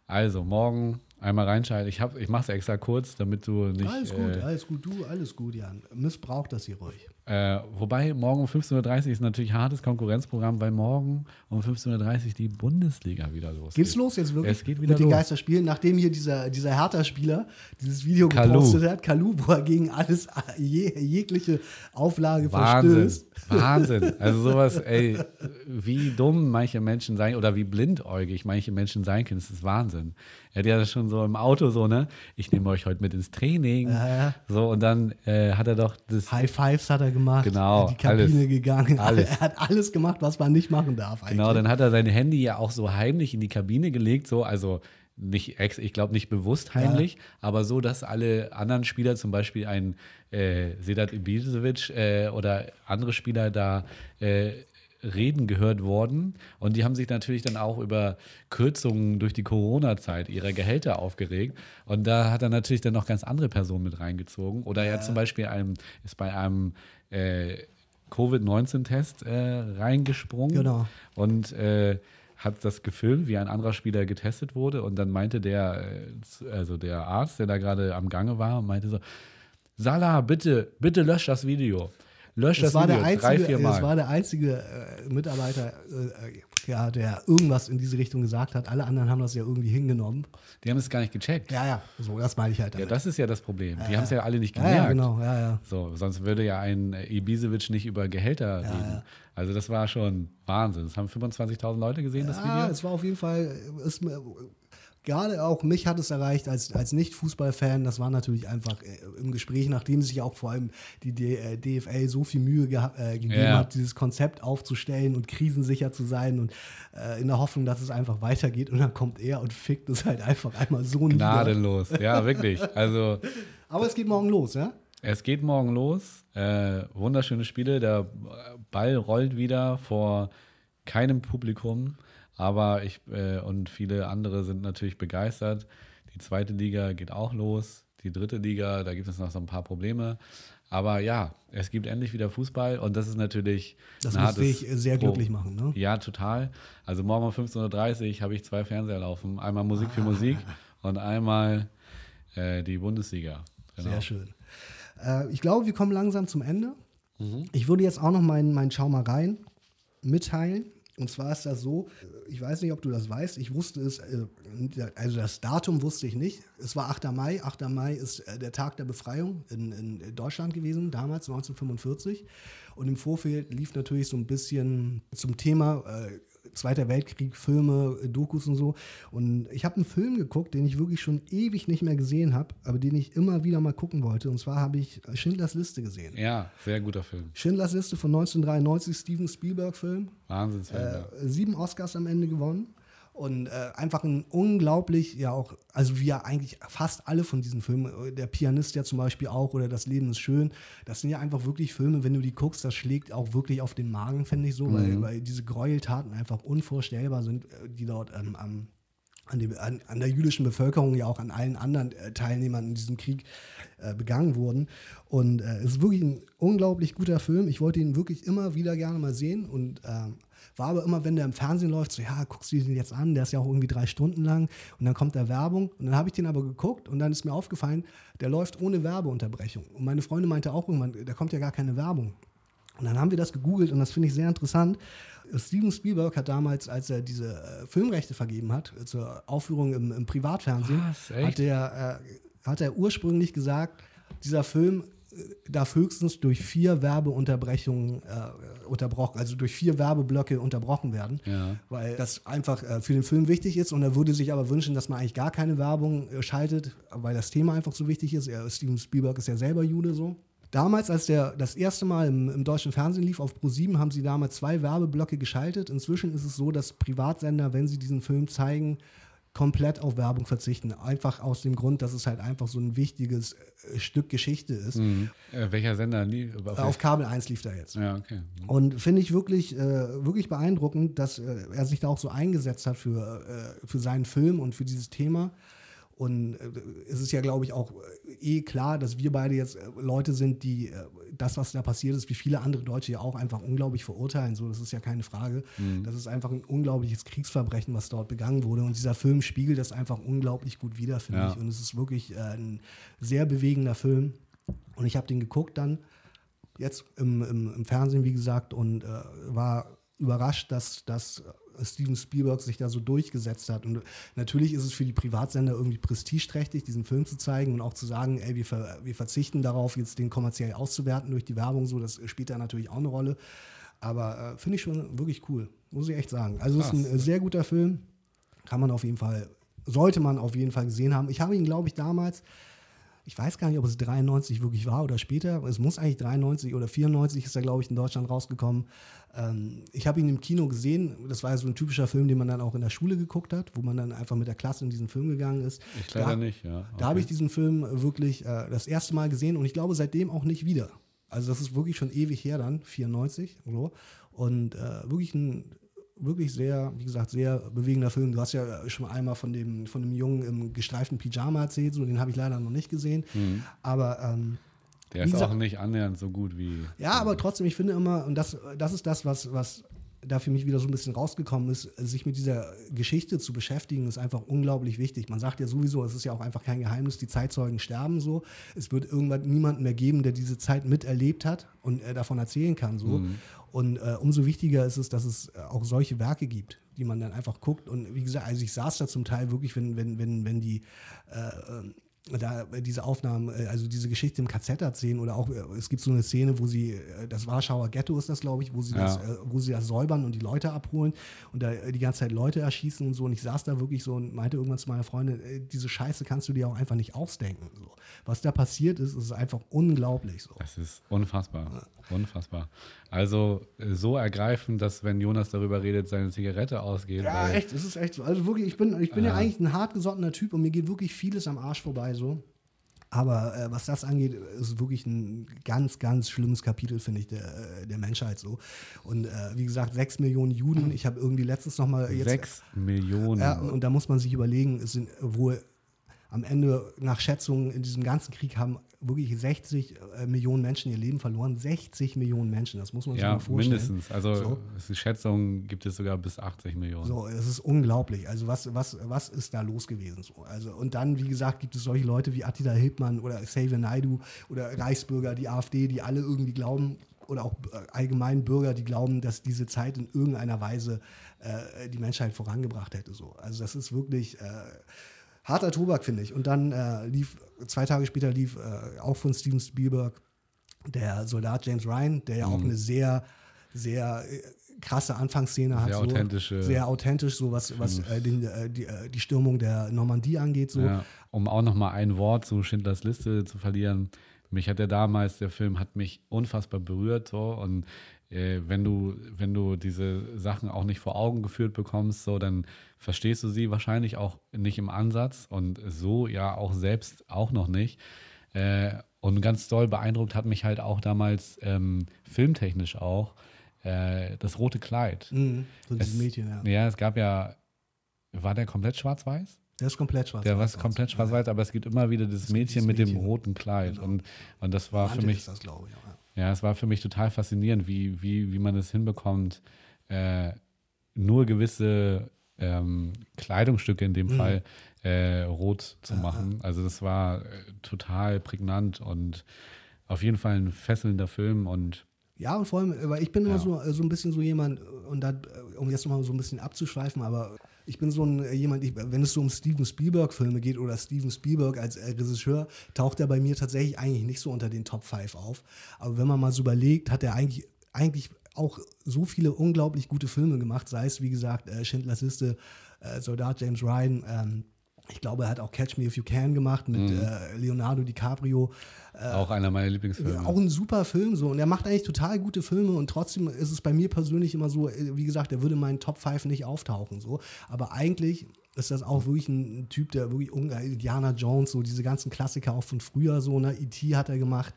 Also morgen einmal reinschalten. Ich, ich mache es extra kurz, damit du nicht. Alles gut, äh, alles gut, du, alles gut, Jan. Missbraucht das hier ruhig. Äh, wobei morgen um 15.30 Uhr ist natürlich ein hartes Konkurrenzprogramm, weil morgen um 15.30 Uhr die Bundesliga wieder losgeht. Geht's los jetzt wirklich? Es geht wieder mit los. den Geisterspielen, nachdem hier dieser, dieser Hertha-Spieler dieses Video Kalu. gepostet hat, Kalu, wo er gegen alles, je, jegliche Auflage Wahnsinn. verstößt. Wahnsinn. Also sowas, ey, wie dumm manche Menschen sein oder wie blindäugig manche Menschen sein können, das ist Wahnsinn. Er hat ja schon so im Auto so, ne? Ich nehme euch heute mit ins Training. Ja, ja. So, und dann äh, hat er doch das. High Fives hat er gemacht. Genau. In die Kabine alles, gegangen. Alles. Er hat alles gemacht, was man nicht machen darf. Eigentlich. Genau, dann hat er sein Handy ja auch so heimlich in die Kabine gelegt, so, also nicht ich glaube nicht bewusst heimlich, ja. aber so, dass alle anderen Spieler, zum Beispiel ein äh, Sedat Ibisevic äh, oder andere Spieler da äh, Reden gehört worden. Und die haben sich natürlich dann auch über Kürzungen durch die Corona-Zeit ihrer Gehälter aufgeregt. Und da hat er natürlich dann noch ganz andere Personen mit reingezogen. Oder er ja. zum Beispiel einem, ist bei einem äh, Covid-19-Test äh, reingesprungen. Genau. Und äh, hat das gefilmt, wie ein anderer Spieler getestet wurde. Und dann meinte der, äh, also der Arzt, der da gerade am Gange war, meinte so, Salah, bitte, bitte lösch das Video. Lösch das, das Video einzige, drei, vier Mal. Das war der einzige äh, Mitarbeiter, äh, ja, der irgendwas in diese Richtung gesagt hat. Alle anderen haben das ja irgendwie hingenommen. Die haben es gar nicht gecheckt. Ja, ja, so, das meine ich halt damit. Ja, das ist ja das Problem. Die haben es ja alle nicht gemerkt. Ja, ja, genau, ja, ja. So, sonst würde ja ein Ibisevic nicht über Gehälter reden. Also das war schon Wahnsinn. Das haben 25.000 Leute gesehen, das Video. Ja, es war auf jeden Fall, es, gerade auch mich hat es erreicht als, als Nicht-Fußballfan. Das war natürlich einfach äh, im Gespräch, nachdem sich auch vor allem die D äh, DFL so viel Mühe ge äh, gegeben ja. hat, dieses Konzept aufzustellen und krisensicher zu sein und äh, in der Hoffnung, dass es einfach weitergeht. Und dann kommt er und fickt es halt einfach einmal so Gnadenlos, ja, wirklich. Also, Aber es geht morgen los, ja? Es geht morgen los. Äh, wunderschöne Spiele. Der Ball rollt wieder vor keinem Publikum, aber ich äh, und viele andere sind natürlich begeistert. Die zweite Liga geht auch los. Die dritte Liga, da gibt es noch so ein paar Probleme. Aber ja, es gibt endlich wieder Fußball und das ist natürlich. Das muss dich sehr glücklich machen, ne? Ja, total. Also morgen um 15.30 Uhr habe ich zwei Fernseher laufen. Einmal Musik für Musik und einmal äh, die Bundesliga. Genau. Sehr schön. Äh, ich glaube, wir kommen langsam zum Ende. Mhm. Ich würde jetzt auch noch meinen mein Schau mal rein mitteilen. Und zwar ist das so, ich weiß nicht, ob du das weißt, ich wusste es, äh, also das Datum wusste ich nicht. Es war 8. Mai. 8. Mai ist äh, der Tag der Befreiung in, in Deutschland gewesen, damals 1945. Und im Vorfeld lief natürlich so ein bisschen zum Thema äh, Zweiter Weltkrieg, Filme, Dokus und so. Und ich habe einen Film geguckt, den ich wirklich schon ewig nicht mehr gesehen habe, aber den ich immer wieder mal gucken wollte. Und zwar habe ich Schindlers Liste gesehen. Ja, sehr guter Film. Schindlers Liste von 1993, Steven Spielberg-Film. Wahnsinnsfilm. Äh, sieben Oscars am Ende gewonnen. Und äh, einfach ein unglaublich, ja auch, also wie ja eigentlich fast alle von diesen Filmen, äh, der Pianist ja zum Beispiel auch oder Das Leben ist schön, das sind ja einfach wirklich Filme, wenn du die guckst, das schlägt auch wirklich auf den Magen, finde ich so, mhm. weil, weil diese Gräueltaten einfach unvorstellbar sind, äh, die dort ähm, am an, dem, an, an, der jüdischen Bevölkerung, ja auch an allen anderen äh, Teilnehmern in diesem Krieg äh, begangen wurden. Und äh, es ist wirklich ein unglaublich guter Film. Ich wollte ihn wirklich immer wieder gerne mal sehen und ähm, war aber immer, wenn der im Fernsehen läuft, so, ja, guckst du den jetzt an, der ist ja auch irgendwie drei Stunden lang und dann kommt da Werbung und dann habe ich den aber geguckt und dann ist mir aufgefallen, der läuft ohne Werbeunterbrechung. Und meine Freundin meinte auch irgendwann, da kommt ja gar keine Werbung. Und dann haben wir das gegoogelt und das finde ich sehr interessant. Steven Spielberg hat damals, als er diese äh, Filmrechte vergeben hat, äh, zur Aufführung im, im Privatfernsehen, Was, hat, er, äh, hat er ursprünglich gesagt, dieser Film darf höchstens durch vier Werbeunterbrechungen äh, unterbrochen, also durch vier Werbeblöcke unterbrochen werden, ja. weil das einfach äh, für den Film wichtig ist und er würde sich aber wünschen, dass man eigentlich gar keine Werbung äh, schaltet, weil das Thema einfach so wichtig ist. Er, Steven Spielberg ist ja selber Jude so. Damals, als der das erste Mal im, im deutschen Fernsehen lief, auf Pro7, haben sie damals zwei Werbeblöcke geschaltet. Inzwischen ist es so, dass Privatsender, wenn sie diesen Film zeigen, komplett auf Werbung verzichten. Einfach aus dem Grund, dass es halt einfach so ein wichtiges äh, Stück Geschichte ist. Mhm. Äh, welcher Sender lief? Auf, auf Kabel 1 lief da jetzt. Ja, okay. Mhm. Und finde ich wirklich, äh, wirklich beeindruckend, dass äh, er sich da auch so eingesetzt hat für, äh, für seinen Film und für dieses Thema. Und äh, es ist ja, glaube ich, auch eh klar, dass wir beide jetzt Leute sind, die das, was da passiert ist, wie viele andere Deutsche ja auch einfach unglaublich verurteilen. So, das ist ja keine Frage. Mhm. Das ist einfach ein unglaubliches Kriegsverbrechen, was dort begangen wurde. Und dieser Film spiegelt das einfach unglaublich gut wider, finde ja. ich. Und es ist wirklich äh, ein sehr bewegender Film. Und ich habe den geguckt dann, jetzt im, im, im Fernsehen, wie gesagt, und äh, war überrascht, dass, dass Steven Spielberg sich da so durchgesetzt hat. Und natürlich ist es für die Privatsender irgendwie prestigeträchtig, diesen Film zu zeigen und auch zu sagen, ey, wir, ver wir verzichten darauf, jetzt den kommerziell auszuwerten durch die Werbung. So, das spielt da natürlich auch eine Rolle. Aber äh, finde ich schon wirklich cool, muss ich echt sagen. Also es ist ein äh, sehr guter Film. Kann man auf jeden Fall, sollte man auf jeden Fall gesehen haben. Ich habe ihn, glaube ich, damals ich weiß gar nicht, ob es 93 wirklich war oder später. Es muss eigentlich 93 oder 94 ist er, glaube ich, in Deutschland rausgekommen. Ähm, ich habe ihn im Kino gesehen. Das war so ein typischer Film, den man dann auch in der Schule geguckt hat, wo man dann einfach mit der Klasse in diesen Film gegangen ist. Ich leider da, nicht, ja. Okay. Da habe ich diesen Film wirklich äh, das erste Mal gesehen und ich glaube seitdem auch nicht wieder. Also das ist wirklich schon ewig her dann, 94 so. Und äh, wirklich ein wirklich sehr, wie gesagt, sehr bewegender Film. Du hast ja schon einmal von dem, von dem Jungen im gestreiften Pyjama erzählt, so den habe ich leider noch nicht gesehen. Mhm. Aber ähm, der ist auch nicht annähernd so gut wie. Ja, aber trotzdem, ich finde immer, und das, das ist das, was, was da für mich wieder so ein bisschen rausgekommen ist, sich mit dieser Geschichte zu beschäftigen, ist einfach unglaublich wichtig. Man sagt ja sowieso, es ist ja auch einfach kein Geheimnis, die Zeitzeugen sterben so. Es wird irgendwann niemanden mehr geben, der diese Zeit miterlebt hat und äh, davon erzählen kann so. Mhm. Und äh, umso wichtiger ist es, dass es äh, auch solche Werke gibt, die man dann einfach guckt. Und wie gesagt, also ich saß da zum Teil wirklich, wenn, wenn, wenn, wenn die äh, ähm, da diese Aufnahmen, äh, also diese Geschichte im KZ erzählen oder auch, äh, es gibt so eine Szene, wo sie, äh, das Warschauer Ghetto ist das, glaube ich, wo sie, ja. das, wo sie das säubern und die Leute abholen und da die ganze Zeit Leute erschießen und so. Und ich saß da wirklich so und meinte irgendwann zu meiner Freundin, diese Scheiße kannst du dir auch einfach nicht ausdenken. So. Was da passiert ist, ist einfach unglaublich. So. Das ist unfassbar. Unfassbar. Also so ergreifend, dass wenn Jonas darüber redet, seine Zigarette ausgeht. Ja, echt, es ist echt so. Also wirklich, ich bin, ich bin ja. ja eigentlich ein hartgesottener Typ und mir geht wirklich vieles am Arsch vorbei so. Aber äh, was das angeht, ist wirklich ein ganz, ganz schlimmes Kapitel, finde ich, der, äh, der Menschheit so. Und äh, wie gesagt, sechs Millionen Juden. Ich habe irgendwie letztens noch mal jetzt Sechs Millionen. ja, und da muss man sich überlegen, es sind wohl am Ende nach Schätzungen in diesem ganzen Krieg haben wirklich 60 äh, Millionen Menschen ihr Leben verloren. 60 Millionen Menschen, das muss man sich ja, mal vorstellen. mindestens. Also So. die Schätzung gibt es sogar bis 80 Millionen. So, es ist unglaublich. Also was, was, was ist da los gewesen? So? Also, und dann, wie gesagt, gibt es solche Leute wie Attila Hildmann oder Xavier Naidu oder Reichsbürger, die AfD, die alle irgendwie glauben, oder auch äh, allgemein Bürger, die glauben, dass diese Zeit in irgendeiner Weise äh, die Menschheit vorangebracht hätte. So. Also das ist wirklich äh, harter Tobak, finde ich. Und dann äh, lief, zwei Tage später lief äh, auch von Steven Spielberg der Soldat James Ryan, der ja auch eine sehr, sehr äh, krasse Anfangsszene hat. Mhm. Sehr so, authentische- Sehr authentisch, so was, was äh, den, äh, die, äh, die Stürmung der Normandie angeht. So. Ja, um auch noch mal ein Wort zu Schindlers Liste zu verlieren. Mich hat der damals, der Film hat mich unfassbar berührt. So, und wenn, du, wenn du diese Sachen auch nicht vor Augen geführt bekommst, so, dann verstehst du sie wahrscheinlich auch nicht im Ansatz und so ja auch selbst auch noch nicht. Äh, und ganz doll beeindruckt hat mich halt auch damals ähm, filmtechnisch auch äh, das rote Kleid. Mhm, so Es- Mädchen, ja. Ja, es gab ja, war der komplett schwarz-weiß? Der ist komplett schwarz. Der war komplett schwarz-weiß, aber es gibt immer wieder dieses Mädchen mit dem roten Kleid. Genau. Und, und das war für Mantel mich, ist das, glaube ich. Ja. ja, es war für mich total faszinierend, wie, wie, wie man es hinbekommt, äh, nur gewisse ähm, Kleidungsstücke in dem Mhm. Fall äh, rot zu machen. Also das war äh, total prägnant und auf jeden Fall ein fesselnder Film und Ja, und vor allem, weil ich bin immer Ja. so, äh, so ein bisschen so jemand, äh, und dann, äh, um jetzt nochmal so ein bisschen abzuschweifen, aber ich bin so ein äh, jemand, ich, wenn es so um Steven Spielberg-Filme geht oder Steven Spielberg als äh, Regisseur, taucht er bei mir tatsächlich eigentlich nicht so unter den Top 5 auf. Aber wenn man mal so überlegt, hat er eigentlich, eigentlich auch so viele unglaublich gute Filme gemacht, sei es, wie gesagt, äh, Schindlers Liste, äh, Soldat James Ryan, ähm, ich glaube, er hat auch Catch Me If You Can gemacht mit äh, Leonardo DiCaprio. auch einer meiner Lieblingsfilme. Auch ein super Film so. Und er macht eigentlich total gute Filme und trotzdem ist es bei mir persönlich immer so, äh, wie gesagt, er würde in meinen Top 5 nicht auftauchen. So. Aber eigentlich ist das auch wirklich ein Typ, der wirklich äh, Indiana Jones, so diese ganzen Klassiker auch von früher, so, ne? E.T. hat er gemacht.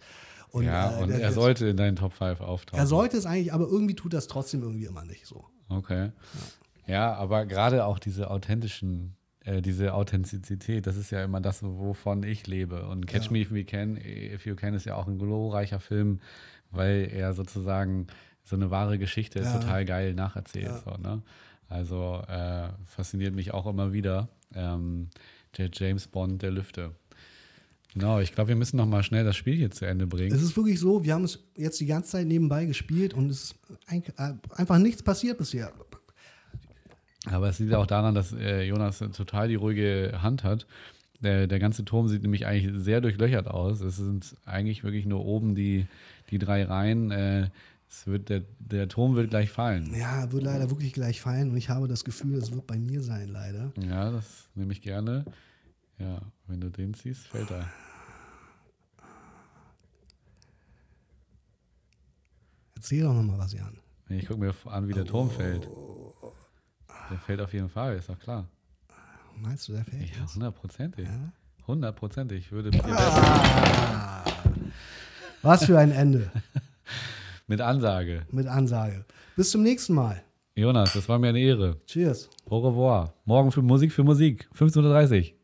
Und, ja, äh, und der- er sollte in deinen Top 5 auftauchen. Er sollte es eigentlich, aber irgendwie tut das trotzdem irgendwie immer nicht so. Okay. Ja, aber gerade auch diese authentischen, äh, diese Authentizität, das ist ja immer das, wovon ich lebe. Und Catch Ja. Me If You Can, If You Can ist ja auch ein glorreicher Film, weil er sozusagen so eine wahre Geschichte Ja. total geil nacherzählt. Ja. So, ne? Also äh, fasziniert mich auch immer wieder ähm, der James Bond der Lüfte. Genau, ich glaube, wir müssen noch mal schnell das Spiel hier zu Ende bringen. Es ist wirklich so, wir haben es jetzt die ganze Zeit nebenbei gespielt und es ist äh, einfach nichts passiert bisher. Aber es liegt auch daran, dass äh, Jonas total die ruhige Hand hat. Der, der ganze Turm sieht nämlich eigentlich sehr durchlöchert aus. Es sind eigentlich wirklich nur oben die, die drei Reihen. Äh, es wird, der, der Turm wird gleich fallen. Ja, wird leider wirklich gleich fallen und ich habe das Gefühl, es wird bei mir sein, leider. Ja, das nehme ich gerne. Ja, wenn du den ziehst, fällt er. Erzähl doch nochmal was, Jan. Ich gucke mir an, wie der Turm fällt. Der fällt auf jeden Fall, ist doch klar. Meinst du, der fällt? Ja, hundertprozentig. Hundertprozentig. Ich würde Ah. Was für ein Ende mit Ansage. mit Ansage. Bis zum nächsten Mal. Jonas, das war mir eine Ehre. Cheers. Au revoir. Morgen für Musik für Musik. 15.30 Uhr.